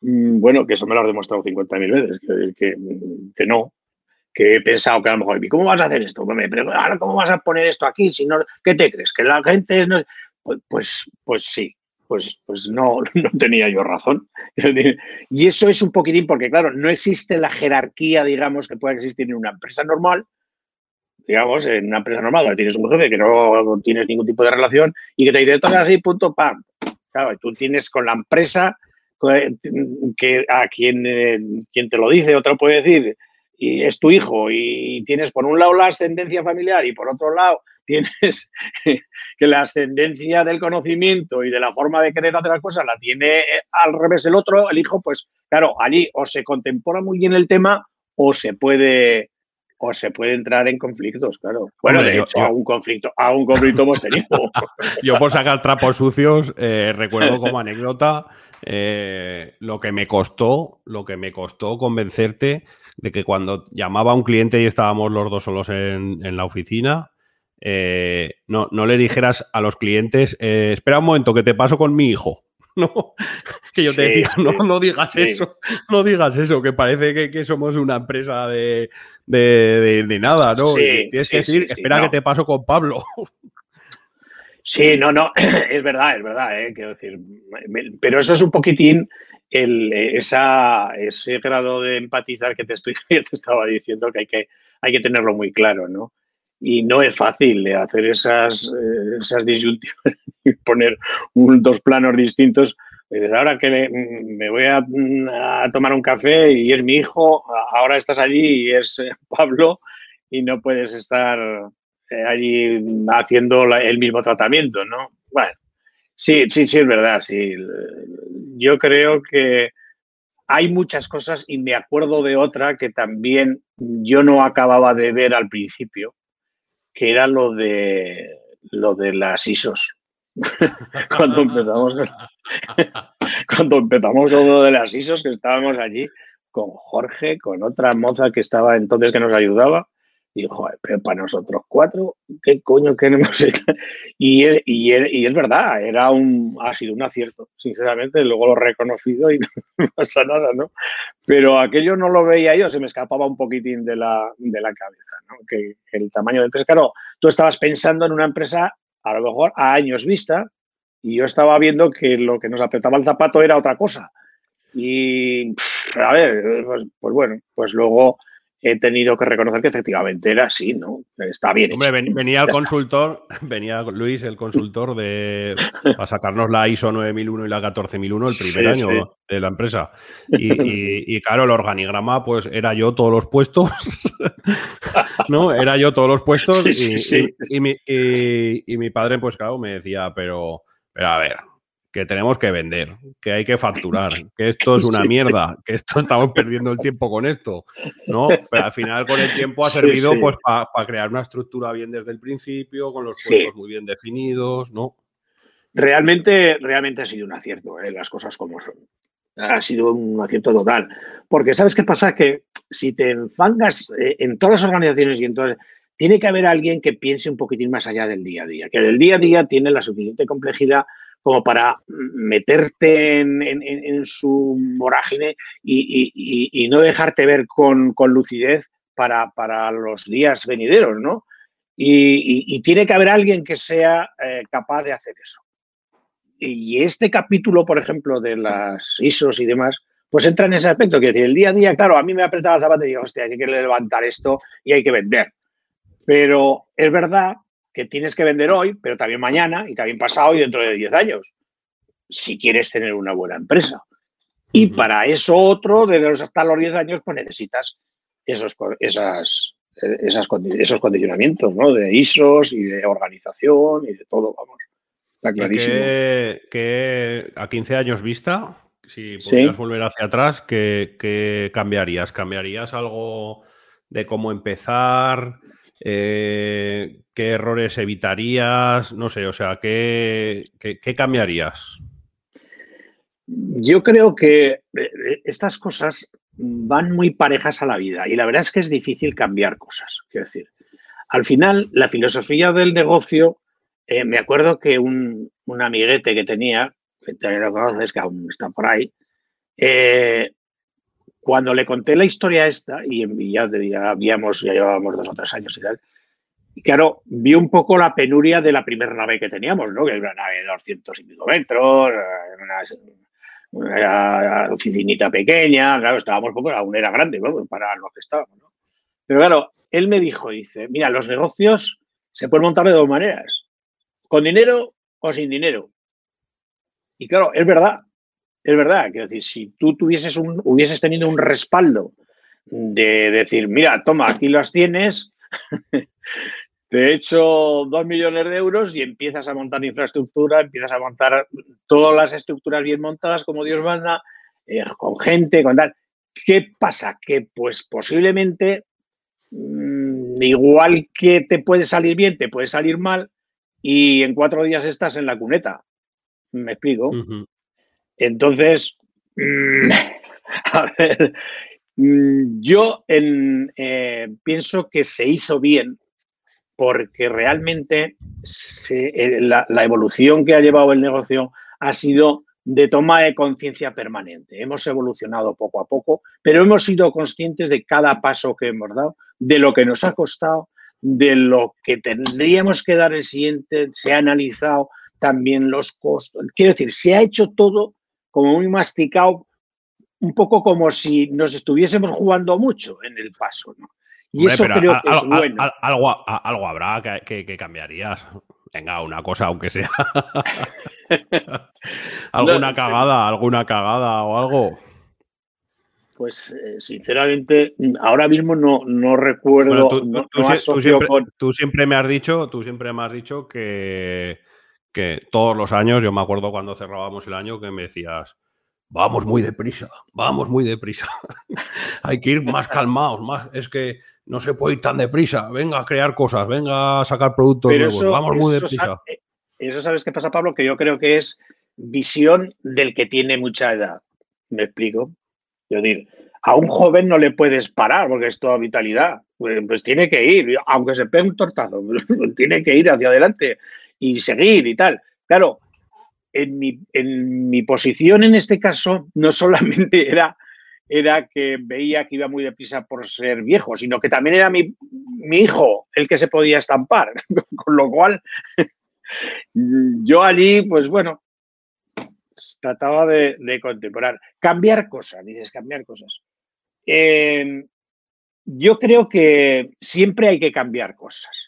mm, bueno, que eso me lo has demostrado 50.000 veces, que, que, no, que he pensado que a lo mejor, ¿cómo vas a hacer esto? Pero ahora, ¿cómo vas a poner esto aquí? Si no, ¿Qué te crees? ¿Que la gente. Pues, pues, pues sí, pues, pues no, no tenía yo razón. Y eso es un poquitín porque, claro, no existe la jerarquía, digamos, que pueda existir en una empresa normal. Digamos, en una empresa normal tienes un jefe que no tienes ningún tipo de relación y que te dice, todo así, punto, pam. Claro, tú tienes con la empresa que a quien, eh, quien te lo dice, otro puede decir, y es tu hijo y tienes por un lado la ascendencia familiar y por otro lado tienes que la ascendencia del conocimiento y de la forma de querer hacer las cosas la tiene eh, al revés el otro, el hijo, pues claro, allí o se contempora muy bien el tema o se puede o se puede entrar en conflictos, claro. Bueno, de hecho, a un conflicto, a un conflicto hemos tenido. yo por sacar trapos sucios, eh, recuerdo como anécdota eh, lo que me costó, lo que me costó convencerte de que cuando llamaba a un cliente y estábamos los dos solos en la oficina, eh, no, no, le dijeras a los clientes, eh, espera un momento, que te paso con mi hijo. No, que yo te decía, no, no digas eso, no digas eso, que parece que, somos una empresa de, nada, ¿no? tienes que decir, espera que te paso con Pablo. Sí, no, no, es verdad, es verdad, ¿eh? quiero decir, pero eso es un poquitín esa, ese grado de empatizar que te, estoy, te estaba diciendo que hay, que hay que tenerlo muy claro, ¿no? Y no es fácil hacer esas, eh, esas disyuntivas y poner dos planos distintos. ahora que me, voy a, tomar un café y es mi hijo, ahora estás allí y es eh, Pablo y no puedes estar eh, allí haciendo el mismo tratamiento, ¿no? Bueno, sí, sí, sí, es verdad, sí. Yo creo que hay muchas cosas y me acuerdo de otra que también yo no acababa de ver al principio, que era lo de lo de las ISOs. cuando empezamos cuando empezamos con lo de las ISOs, que estábamos allí con Jorge, con otra moza que estaba entonces que nos ayudaba, y pero para nosotros cuatro, ¿qué coño queremos? y, es verdad, era un, ha sido un acierto, sinceramente, luego lo he reconocido y no pasa nada, ¿no? Pero aquello no lo veía yo, se me escapaba un poquitín de la, de la cabeza, ¿no? Que, el tamaño de empresa, claro, tú estabas pensando en una empresa a lo mejor a años vista y yo estaba viendo que lo que nos apretaba el zapato era otra cosa. Y, a ver, pues, pues bueno, pues luego he tenido que reconocer que efectivamente era así, ¿no? Está bien. Hombre, venía el consultor, venía Luis, el consultor de a sacarnos la ISO 9001 y la 14001 el primer año de la empresa. Y, claro, el organigrama, pues era yo todos los puestos, ¿no? Era yo todos los puestos y, mi, y, mi, padre, pues claro, me decía, pero, pero a ver, que tenemos que vender, que hay que facturar, que esto es una mierda, que esto estamos perdiendo el tiempo con esto, ¿no? Pero al final con el tiempo ha servido pues para crear una estructura bien desde el principio, con los puestos muy bien definidos, ¿no? Realmente, realmente ha sido un acierto, ¿eh? las cosas como son. Ha sido un acierto total. Porque ¿sabes qué pasa? Que si te enfangas eh, en todas las organizaciones y en todas... Tiene que haber alguien que piense un poquitín más allá del día a día, que el día a día tiene la suficiente complejidad como para meterte en, su vorágine y, no dejarte ver con, lucidez para, los días venideros, ¿no? Y, tiene que haber alguien que sea eh, capaz de hacer eso. Y este capítulo, por ejemplo, de las ISOs y demás, pues entra en ese aspecto, que decir, el día a día, claro, a mí me apretaba el zapato y digo, hostia, hay que levantar esto y hay que vender. Pero es verdad que tienes que vender hoy, pero también mañana y también pasado y dentro de 10 años, si quieres tener una buena empresa. Y para eso otro, de los hasta los 10 años, pues necesitas esos, esas, esas, esos condicionamientos, ¿no? De ISOs y de organización y de todo, vamos. Está clarísimo. Que, a 15 años vista, si pudieras volver hacia atrás, ¿qué, ¿qué, cambiarías? ¿Cambiarías algo de cómo empezar? Eh, ¿Qué errores evitarías? No sé, o sea, ¿qué, cambiarías? Yo creo que eh, eh, estas cosas van muy parejas a la vida y la verdad es que es difícil cambiar cosas. Quiero decir, al final, la filosofía del negocio, me acuerdo que un, amiguete que tenía, que lo conoces, que aún está por ahí, cuando le conté la historia esta, y ya, habíamos, ya llevábamos dos o tres años y tal, claro, vi un poco la penuria de la primera nave que teníamos, ¿no? Que era una nave de 200 y pico metros, una, oficinita pequeña, claro, estábamos poco, aún era grande, para lo que estábamos. Pero claro, él me dijo, dice, mira, los negocios se pueden montar de dos maneras, con dinero o sin dinero. Y claro, es verdad, es verdad, quiero decir, si tú tuvieses hubieses tenido un respaldo de decir, mira, toma, aquí las tienes, te he hecho dos millones de euros y empiezas a montar infraestructura, empiezas a montar todas las estructuras bien montadas como Dios manda, eh, con gente, con tal. ¿Qué pasa? Que pues posiblemente, mm, igual que te puede salir bien, te puede salir mal y en cuatro días estás en la cuneta. ¿Me explico? Entonces, mm, a ver, mm, yo eh, pienso que se hizo bien porque realmente eh, la, evolución que ha llevado el negocio ha sido de toma de conciencia permanente. Hemos evolucionado poco a poco, pero hemos sido conscientes de cada paso que hemos dado, de lo que nos ha costado, de lo que tendríamos que dar el siguiente, se ha analizado también los costos. Quiero decir, se ha hecho todo como muy masticado un poco como si nos estuviésemos jugando mucho en el paso, ¿no? Y eso creo que es bueno. algo, algo, habrá que, que, cambiarías. Venga, una cosa, aunque sea. alguna cagada, alguna cagada o algo. Pues eh, sinceramente, ahora mismo no, no recuerdo. tú, siempre, me has dicho, tú siempre me has dicho que, que todos los años, yo me acuerdo cuando cerrábamos el año que me decías, vamos muy deprisa, vamos muy deprisa. Hay que ir más calmados, más. Es que no se puede ir tan deprisa. Venga a crear cosas, venga a sacar productos nuevos. vamos muy deprisa. Eh, eso sabes qué pasa, Pablo, que yo creo que es visión del que tiene mucha edad. ¿Me explico? Yo digo, a un joven no le puedes parar porque es toda vitalidad. Pues, pues tiene que ir, aunque se pegue un tortazo, tiene que ir hacia adelante y seguir y tal. Claro, en mi, en mi posición en este caso no solamente era, era que veía que iba muy deprisa por ser viejo, sino que también era mi, hijo el que se podía estampar. Con lo cual, yo allí, pues bueno, trataba de, contemplar. Cambiar cosas, dices, cambiar cosas. Em, yo creo que siempre hay que cambiar cosas,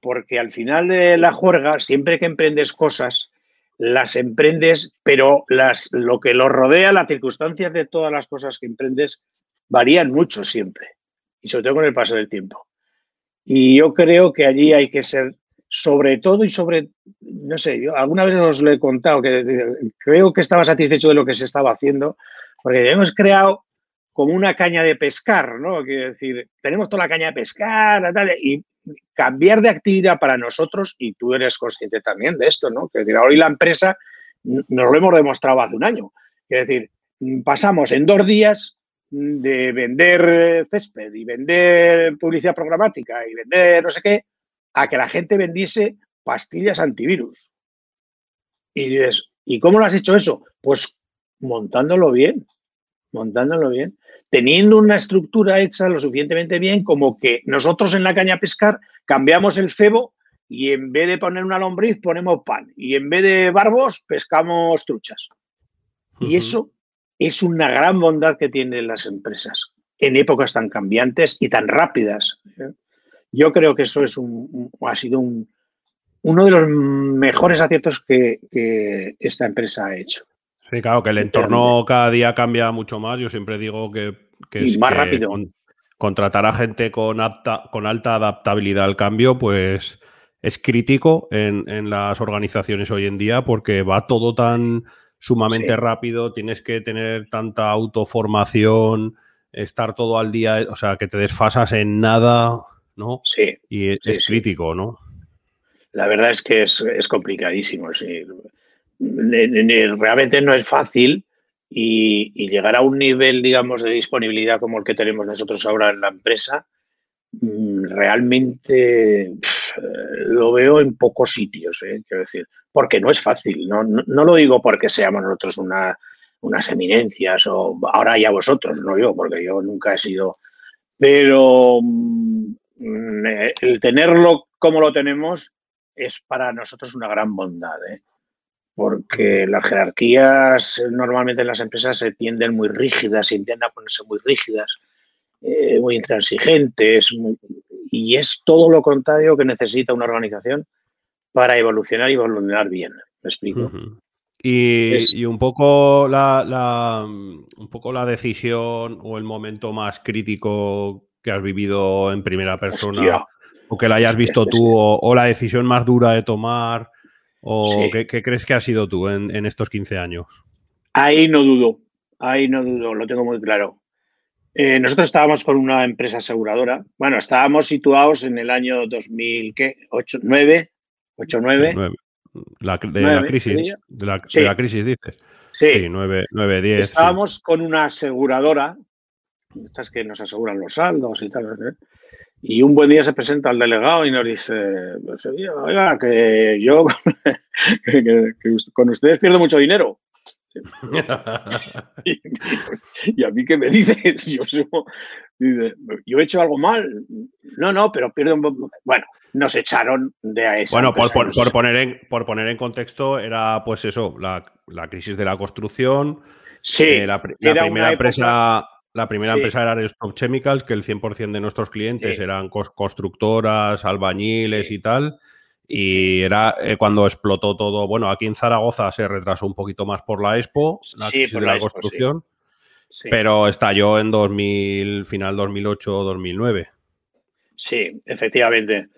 porque al final de la juerga, siempre que emprendes cosas, las emprendes, pero las, lo que lo rodea, las circunstancias de todas las cosas que emprendes, varían mucho siempre, y sobre todo con el paso del tiempo. Y yo creo que allí hay que ser, sobre todo y sobre, no sé, yo alguna vez os lo he contado, que creo que estaba satisfecho de lo que se estaba haciendo, porque hemos creado como una caña de pescar, ¿no? Quiero decir, tenemos toda la caña de pescar, y cambiar de actividad para nosotros, y tú eres consciente también de esto, ¿no? Que decir, hoy la empresa nos lo hemos demostrado hace un año. Es decir, pasamos en dos días de vender césped y vender publicidad programática y vender no sé qué, a que la gente vendiese pastillas antivirus. Y dices, ¿y cómo lo has hecho eso? Pues montándolo bien, montándolo bien teniendo una estructura hecha lo suficientemente bien como que nosotros en la caña pescar cambiamos el cebo y en vez de poner una lombriz ponemos pan y en vez de barbos pescamos truchas. Y eso es una gran bondad que tienen las empresas en épocas tan cambiantes y tan rápidas. ¿eh? Yo creo que eso es un, ha sido uno de los mejores aciertos que esta empresa ha hecho. Sí, claro, que el entorno cada día cambia mucho más. Yo siempre digo que, es más rápido. contratar a gente con, con alta adaptabilidad al cambio, pues es crítico en, las organizaciones hoy en día porque va todo tan sumamente rápido, tienes que tener tanta autoformación, estar todo al día, o sea, que te desfasas en nada, ¿no? Sí. Y es, crítico, ¿no? La verdad es que es, es complicadísimo, sí realmente no es fácil y, llegar a un nivel, digamos, de disponibilidad como el que tenemos nosotros ahora en la empresa, mm, realmente lo veo en pocos sitios, ¿eh? quiero decir, porque no es fácil, no, lo digo porque seamos nosotros unas eminencias o ahora ya vosotros, no yo, porque yo nunca he sido, pero mm, el tenerlo como lo tenemos es para nosotros una gran bondad. ¿eh? Porque las jerarquías normalmente en las empresas se tienden muy rígidas, se tienden a ponerse muy rígidas, eh, muy intransigentes, y es todo lo contrario que necesita una organización para evolucionar y evolucionar bien. ¿Me explico? y, un, poco la, un poco la decisión o el momento más crítico que has vivido en primera persona, o que la hayas visto tú, o la decisión más dura de tomar ¿O qué, crees que has sido tú en, estos 15 años? Ahí no dudo, ahí no dudo, lo tengo muy claro. Eh, nosotros estábamos con una empresa aseguradora. Bueno, estábamos situados en el año 2008, 9, 8, 9. La, de, la crisis, de, la, crisis, dices. Sí, 9, 9 10. Estábamos con una aseguradora, estas que nos aseguran los saldos y tal. ¿eh? Y un buen día se presenta el delegado y nos dice, pues, oiga, que yo con ustedes pierdo mucho dinero. y, a mí qué me dices, yo, yo he hecho algo mal. No, no, pero pierdo Bueno, nos echaron de a esa Bueno, por, poner en, por poner en contexto, era pues eso, la, crisis de la construcción. Sí, Eh, la, la primera empresa, la primera Sí. empresa era Aerostop Chemicals, que el 100% de nuestros clientes Sí. eran constructoras, albañiles Sí. y tal. Y era eh, cuando explotó todo. Bueno, aquí en Zaragoza se retrasó un poquito más por la Expo, la por la la, Expo, construcción, Sí. pero estalló en 2000, final 2008-2009. Sí, efectivamente.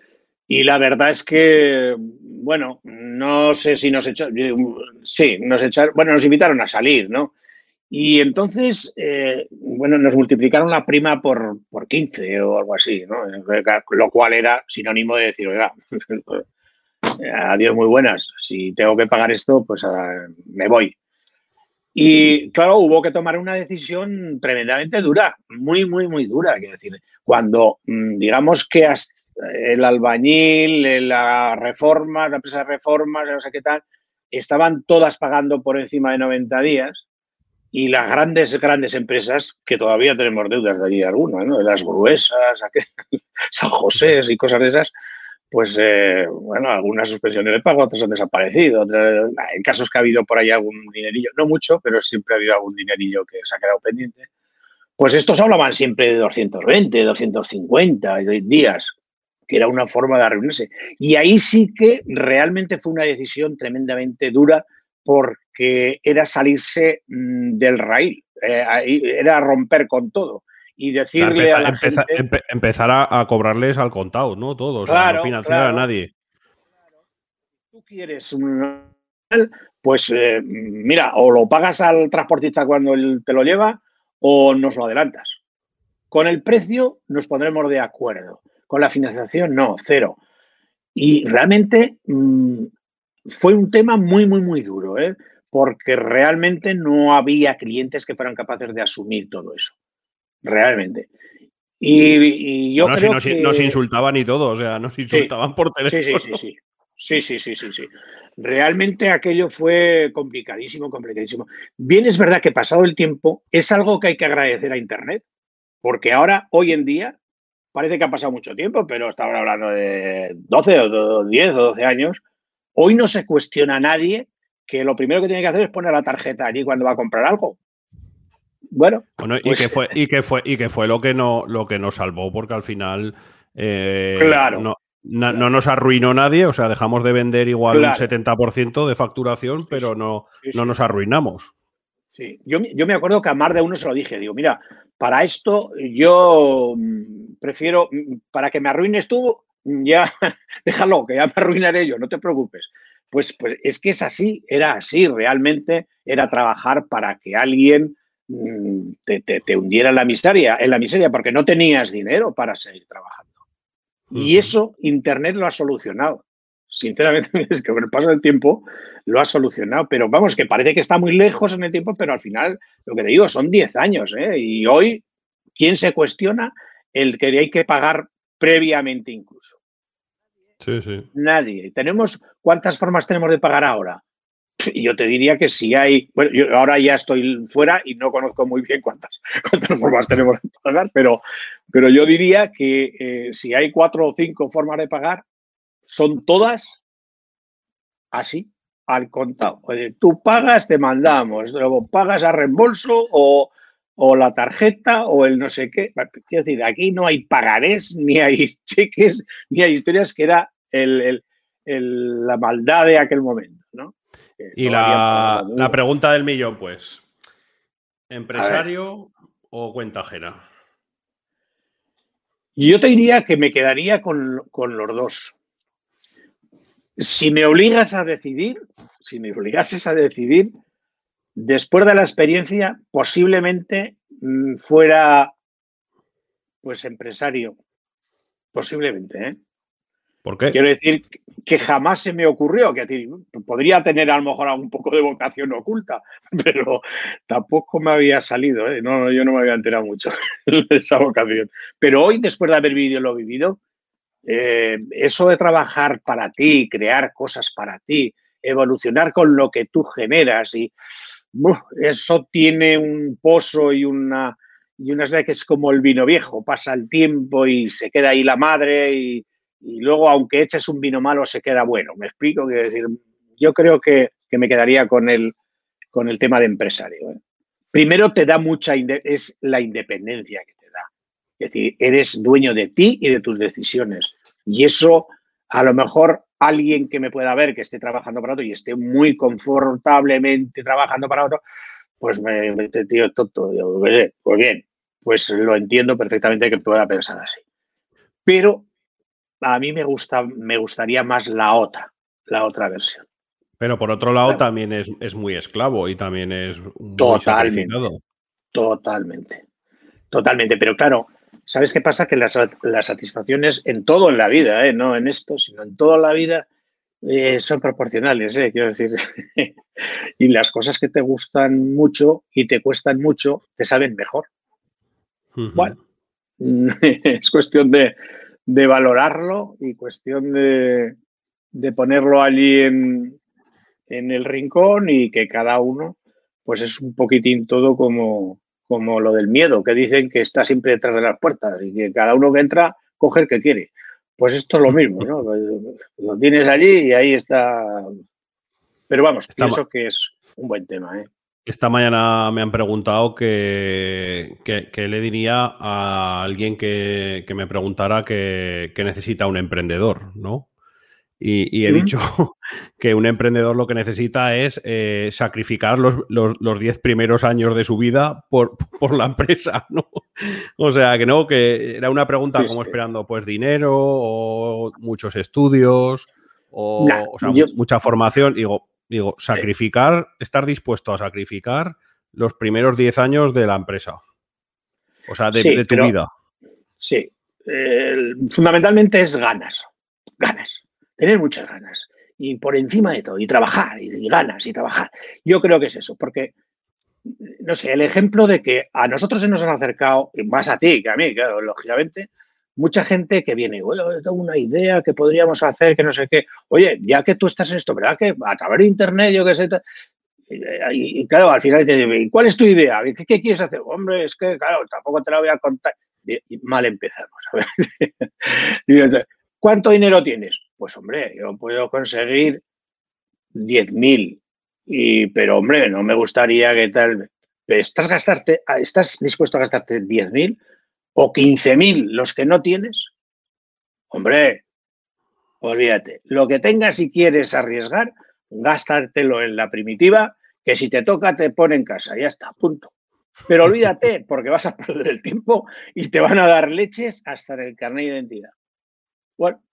Y la verdad es que, bueno, no sé si nos echaron, sí, nos echaron, bueno, nos invitaron a salir, ¿no? Y entonces, eh, bueno, nos multiplicaron la prima por, por 15 o algo así, ¿no? Lo cual era sinónimo de decir, oiga, adiós, muy buenas, si tengo que pagar esto, pues ah, me voy. Y claro, hubo que tomar una decisión tremendamente dura, muy, muy, muy dura. Quiero decir, cuando mm, digamos que el albañil, la reforma, la empresa de reformas, no sé qué tal, estaban todas pagando por encima de 90 días y las grandes, grandes empresas, que todavía tenemos deudas de allí algunas, ¿no? las gruesas, San José y cosas de esas, pues eh, bueno, algunas suspensiones de pago, otras han desaparecido. Otras, en casos que ha habido por ahí algún dinerillo, no mucho, pero siempre ha habido algún dinerillo que se ha quedado pendiente. Pues estos hablaban siempre de 220, 250 días, que era una forma de arruinarse. Y ahí sí que realmente fue una decisión tremendamente dura porque era salirse mm, del raíl, eh, era romper con todo y decirle a la gente... empe- empezar a, a cobrarles al contado, ¿no? Todo, o sea, Claro, no financiar claro. a nadie. tú quieres un pues eh, mira, o lo pagas al transportista cuando él te lo lleva o nos lo adelantas. Con el precio nos pondremos de acuerdo. Con la financiación no, cero. Y realmente mm, fue un tema muy, muy, muy duro, ¿eh? Porque realmente no había clientes que fueran capaces de asumir todo eso. Realmente. Y, y yo Bueno, si creo nos, que... nos insultaban y todo, o sea, nos insultaban por teléfono. sí, sí, sí. Sí, sí, sí, sí, sí. Realmente aquello fue complicadísimo, complicadísimo. Bien es verdad que pasado el tiempo es algo que hay que agradecer a Internet, porque ahora, hoy en día, parece que ha pasado mucho tiempo, pero estamos hablando de 12 o 10 o 12 años. Hoy no se cuestiona a nadie que lo primero que tiene que hacer es poner la tarjeta allí cuando va a comprar algo. Bueno, Bueno, y, Pues- que fue, y, que fue, y que fue lo que, no, lo que nos salvó, porque al final eh, Claro. no, na- no nos arruinó nadie, o sea, dejamos de vender igual Claro. un 70% de facturación, Sí, pero no, Sí, no nos arruinamos. Sí, yo, me- yo me acuerdo que a más de uno se lo dije, digo, mira, para esto yo mm, prefiero, mm, para que me arruines tú, ya déjalo, que ya me arruinaré yo, no te preocupes. Pues, pues es que es así, era así, realmente era trabajar para que alguien mm, te, te- te hundiera en la miseria, en la miseria, porque no tenías dinero para seguir trabajando. Y eso Internet lo ha solucionado. Sinceramente, es que con el paso del tiempo lo ha solucionado. Pero vamos, que parece que está muy lejos en el tiempo, pero al final, lo que te digo, son 10 años. ¿eh? Y hoy, ¿quién se cuestiona el que hay que pagar previamente incluso? Nadie. ¿Tenemos cuántas formas tenemos de pagar ahora? Yo te diría que si hay, bueno, yo ahora ya estoy fuera y no conozco muy bien cuántas, cuántas formas tenemos de pagar, pero, pero yo diría que eh, si hay cuatro o cinco formas de pagar, son todas así, al contado. Oye, tú pagas, te mandamos, luego pagas a reembolso o, o la tarjeta o el no sé qué. Quiero decir, aquí no hay pagarés, ni hay cheques, ni hay historias que era el- el- el- la maldad de aquel momento, ¿no? Y la, pregunta del millón, pues, ¿empresario o cuenta ajena? Y yo te diría que me quedaría con, con los dos. Si me obligas a decidir, si me obligases a decidir, después de la experiencia, posiblemente mm, fuera pues empresario. Posiblemente, ¿eh? ¿Por qué? Quiero decir que jamás se me ocurrió, que podría tener a lo mejor un poco de vocación oculta, pero tampoco me había salido, ¿eh? no, yo no me había enterado mucho de esa vocación. Pero hoy, después de haber vivido lo vivido, eh, eso de trabajar para ti, crear cosas para ti, evolucionar con lo que tú generas y ¡buf! eso tiene un pozo y una y unas veces que es como el vino viejo, pasa el tiempo y se queda ahí la madre y, y luego aunque eches un vino malo se queda bueno. Me explico, quiero decir, yo creo que, que me quedaría con el, con el tema de empresario. ¿eh? primero te da mucha, es la independencia que te da. Es decir, eres dueño de ti y de tus decisiones. Y eso, a lo mejor, alguien que me pueda ver que esté trabajando para otro y esté muy confortablemente trabajando para otro, pues me mete tío tonto. pues bien, pues lo entiendo perfectamente que pueda pensar así. Pero a mí me, gusta, me gustaría más la otra, la otra versión. Pero por otro lado también es, muy esclavo y también es muy totalmente, totalmente, totalmente. Pero claro, ¿sabes qué pasa? Que las, satisfacciones en todo en la vida, ¿eh? no en esto, sino en toda la vida, eh, son proporcionales, ¿eh? quiero decir. y las cosas que te gustan mucho y te cuestan mucho, te saben mejor. Bueno, es cuestión de, de valorarlo y cuestión de, de ponerlo allí en, en, el rincón y que cada uno, pues es un poquitín todo como, como lo del miedo, que dicen que está siempre detrás de las puertas y que cada uno que entra coge el que quiere. Pues esto es lo mismo, ¿no? Lo tienes allí y ahí está. Pero vamos, pienso que es un buen tema, ¿eh? Esta mañana me han preguntado que, le diría a alguien que, me preguntara que, necesita un emprendedor, ¿no? Y, he dicho que un emprendedor lo que necesita es eh, sacrificar los, los, diez primeros años de su vida por, la empresa, ¿no? O sea, que no, que era una pregunta como esperando pues dinero o muchos estudios o, mucha formación. Digo, Digo, sacrificar, estar dispuesto a sacrificar los primeros 10 años de la empresa. O sea, de, tu vida. Sí. fundamentalmente es ganas. Ganas. Tener muchas ganas. Y por encima de todo. Y trabajar. Y, ganas. Y trabajar. Yo creo que es eso. Porque, no sé, el ejemplo de que a nosotros se nos han acercado, más a ti que a mí, claro, lógicamente, mucha gente que viene, oye, tengo una idea que podríamos hacer, que no sé qué. Oye, ya que tú estás en esto, ¿verdad? Que a través de Internet, yo qué sé. Y, claro, al final te dice, ¿cuál es tu idea? ¿Qué, quieres hacer? Hombre, es que, claro, tampoco te la voy a contar. Y mal empezamos. ¿Cuánto dinero tienes? Pues, hombre, yo puedo conseguir 10.000. Y, pero, hombre, no me gustaría que tal. ¿Estás, gastarte, ¿Estás dispuesto a gastarte 10.000? O 15.000 los que no tienes, hombre, olvídate. Lo que tengas y quieres arriesgar, gástatelo en la primitiva, que si te toca te pone en casa, ya está, punto. Pero olvídate, porque vas a perder el tiempo y te van a dar leches hasta en el carnet de identidad. Bueno,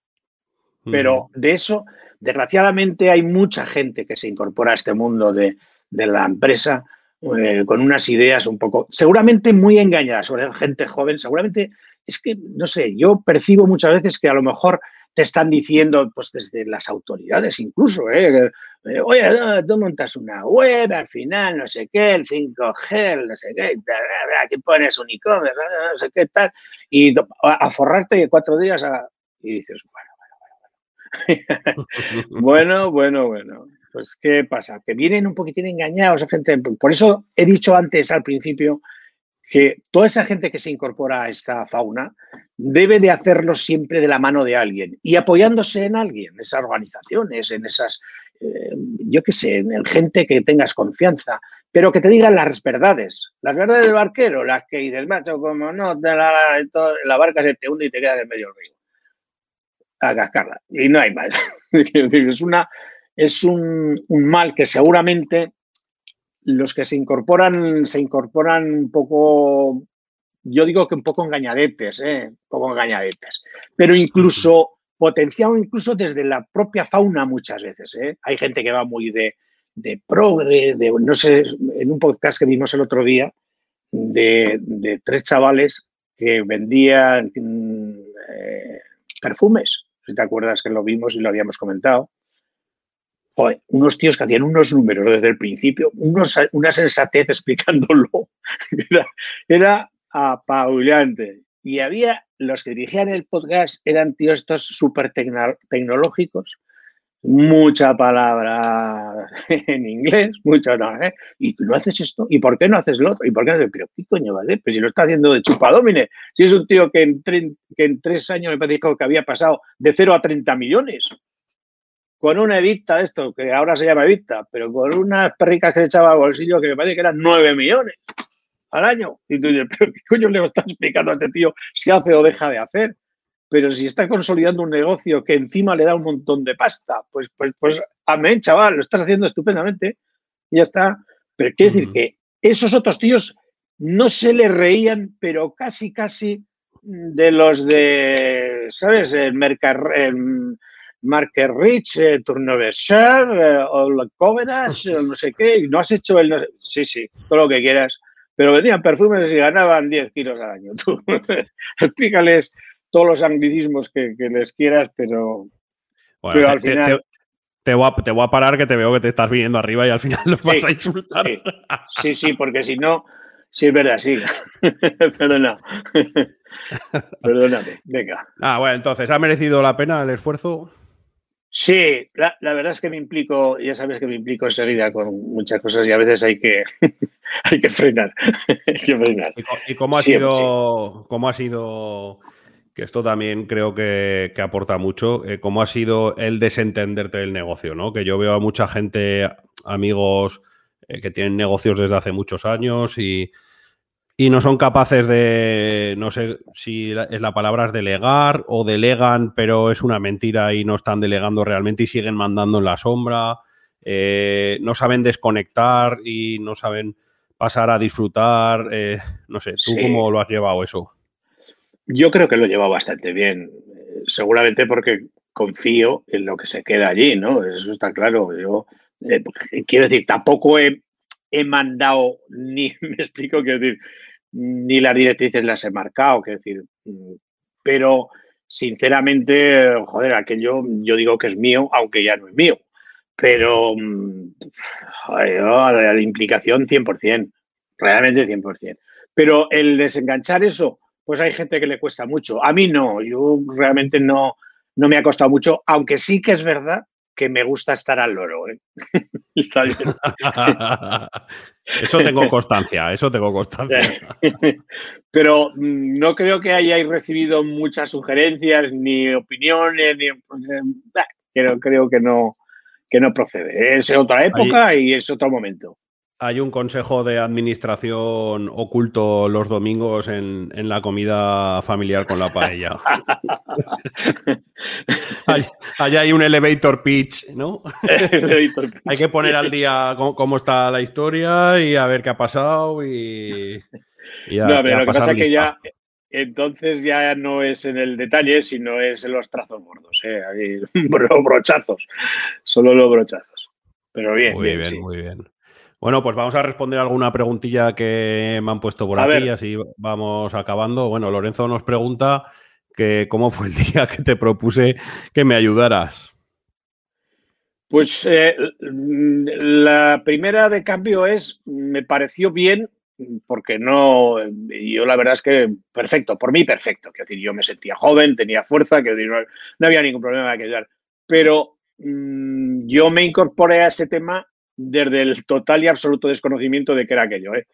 pero de eso, desgraciadamente, hay mucha gente que se incorpora a este mundo de, de la empresa eh, con unas ideas un poco, seguramente muy engañadas sobre gente joven, seguramente, es que, no sé, yo percibo muchas veces que a lo mejor te están diciendo, pues desde las autoridades incluso, ¿eh? eh oye, tú montas una web, al final no sé qué, el 5G, no sé qué, aquí pones un e-commerce, no sé qué tal, y a, forrarte cuatro días y dices, bueno, bueno, bueno. bueno, bueno, bueno pues ¿qué pasa? Que vienen un poquitín engañados, gente. Por eso he dicho antes al principio que toda esa gente que se incorpora a esta fauna debe de hacerlo siempre de la mano de alguien y apoyándose en alguien, en esas organizaciones, en esas, eh, yo qué sé, en gente que tengas confianza, pero que te digan las verdades, las verdades del barquero, las que dices, macho, como no, la, la barca se te hunde y te queda en medio del río. A cascarla. Y no hay más. es una es un, mal que seguramente los que se incorporan, se incorporan un poco, yo digo que un poco engañadetes, ¿eh? un poco engañadetes, pero incluso potenciado incluso desde la propia fauna muchas veces. ¿eh? Hay gente que va muy de, de progre, de, no sé, en un podcast que vimos el otro día, de, tres chavales que vendían eh, perfumes, si te acuerdas que lo vimos y lo habíamos comentado, unos tíos que hacían unos números desde el principio, una sensatez explicándolo. Era, era apabullante. Y había los que dirigían el podcast, eran tíos estos súper tecnológicos, mucha palabra en inglés, mucho no, ¿eh? Y no haces esto, ¿y por qué no haces lo otro? ¿Y por qué no haces? Pero qué coño vale, pues si lo está haciendo de chupadómine, si es un tío que en, que en tres años me parece que había pasado de cero a 30 millones. Con una evita, esto, que ahora se llama evita, pero con unas perricas que se echaba al bolsillo que me parece que eran 9 millones al año. Y tú dices, pero ¿qué coño le estás explicando a este tío si hace o deja de hacer? Pero si está consolidando un negocio que encima le da un montón de pasta, pues, pues, pues amén, chaval, lo estás haciendo estupendamente y ya está. Pero quiere decir que esos otros tíos no se le reían, pero casi, casi de los de, ¿sabes? El Mercar, Market Rich, eh, Turnover Share, eh, o la Covenant, no sé qué, y no has hecho el... sí, sí, todo lo que quieras. Pero vendían perfumes y ganaban 10 kilos al año. Tú explícales todos los anglicismos que, les quieras, pero, pero al final... Te, voy a, te, voy a, parar que te veo que te estás viniendo arriba y al final los vas a insultar. Sí, sí, porque si no, si es verdad, sí. Perdona. Perdóname, venga. Ah, bueno, entonces, ¿ha merecido la pena el esfuerzo? Sí, la, verdad es que me implico, ya sabes que me implico enseguida con muchas cosas y a veces hay que, hay que frenar. ¿Y, cómo ha sido, cómo ha sido, que esto también creo que, aporta mucho, eh, cómo ha sido el desentenderte del negocio, ¿no? Que yo veo a mucha gente, amigos eh, que tienen negocios desde hace muchos años y, y no son capaces de, no sé si es la palabra es delegar o delegan, pero es una mentira y no están delegando realmente y siguen mandando en la sombra, eh, no saben desconectar y no saben pasar a disfrutar, eh, no sé, ¿tú cómo lo has llevado eso? Yo creo que lo he llevado bastante bien, seguramente porque confío en lo que se queda allí, ¿no? Eso está claro. Yo eh, quiero decir, tampoco he, he mandado ni, me explico, quiero decir, ni las directrices las he marcado, que decir, pero sinceramente, joder, aquello yo digo que es mío, aunque ya no es mío, pero la implicación 100%, realmente 100%. Pero el desenganchar eso, pues hay gente que le cuesta mucho. A mí no, yo realmente no, no me ha costado mucho, aunque sí que es verdad que me gusta estar al loro. ¿eh? eso tengo constancia, eso tengo constancia. Pero mm, no creo que hayáis recibido muchas sugerencias ni opiniones, ni... Creo, creo que no que no procede. Es otra época y es otro momento hay un consejo de administración oculto los domingos en, la comida familiar con la paella. Allá hay un elevator pitch, ¿no? hay que poner al día cómo, está la historia y a ver qué ha pasado y... no, pero lo que pasa es que ya entonces ya no es en el detalle, sino es en los trazos gordos, ¿eh? los brochazos, solo los brochazos. Pero bien, muy bien, muy bien. Bueno, pues vamos a responder alguna preguntilla que me han puesto por aquí, así vamos acabando. Bueno, Lorenzo nos pregunta que cómo fue el día que te propuse que me ayudaras. Pues eh, la primera de cambio es, me pareció bien, porque no, yo la verdad es que perfecto, por mí perfecto, que decir, yo me sentía joven, tenía fuerza, que no, había ningún problema que ayudar, pero mm, yo me incorporé a ese tema desde el total y absoluto desconocimiento de qué era aquello. ¿eh?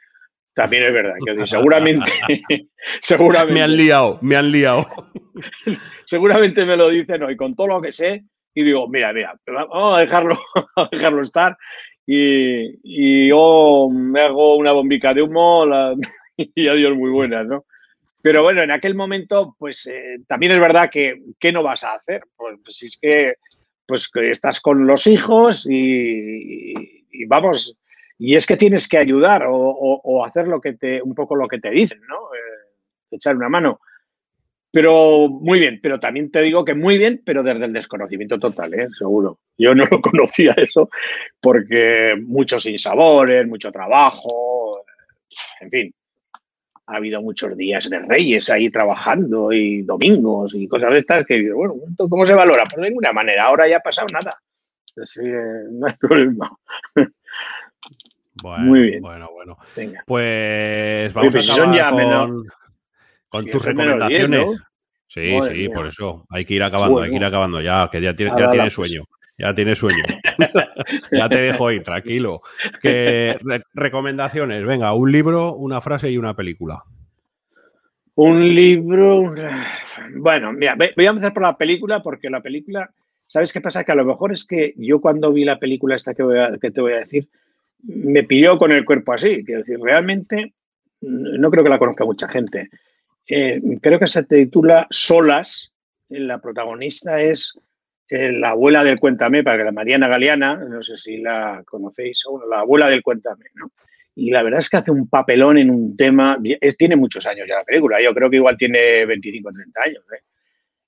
También es verdad, que seguramente, seguramente. Me han liado, me han liado. seguramente me lo dicen hoy con todo lo que sé y digo, mira, mira, vamos a dejarlo, a dejarlo estar y, yo me hago una bombica de humo y adiós muy buenas, ¿no? Pero bueno, en aquel momento, pues eh, también es verdad que, ¿qué no vas a hacer? Pues, pues es que pues que estás con los hijos y, vamos, y es que tienes que ayudar o, hacer lo que te, un poco lo que te dicen, ¿no? Eh, echar una mano. Pero muy bien, pero también te digo que muy bien, pero desde el desconocimiento total, ¿eh? seguro. Yo no lo conocía eso porque muchos sinsabores, mucho trabajo, en fin, ha habido muchos días de reyes ahí trabajando y domingos y cosas de estas que, bueno, ¿cómo se valora? Pues de ninguna manera, ahora ya ha pasado nada. Así no hay problema. Bueno, Muy bien. Bueno, bueno. Pues vamos a pues acabar con, tus recomendaciones. Sí, sí, por eso. Hay que ir acabando, hay que ir acabando ya, que ya tiene, ya tiene sueño. Ya tienes sueño. ya te dejo ir, tranquilo. recomendaciones, venga, un libro, una frase y una película. Un libro. Bueno, mira, voy a empezar por la película porque la película ¿Sabes qué pasa? Que a lo mejor es que yo cuando vi la película esta que, que te voy a decir, me pilló con el cuerpo así. Quiero decir, realmente no creo que la conozca mucha gente. Eh, creo que se titula Solas. La protagonista es eh, la abuela del Cuéntame, para que la Mariana Galeana, no sé si la conocéis, la abuela del Cuéntame, ¿no? Y la verdad es que hace un papelón en un tema, tiene muchos años ya la película, yo creo que igual tiene 25 o 30 años. ¿eh?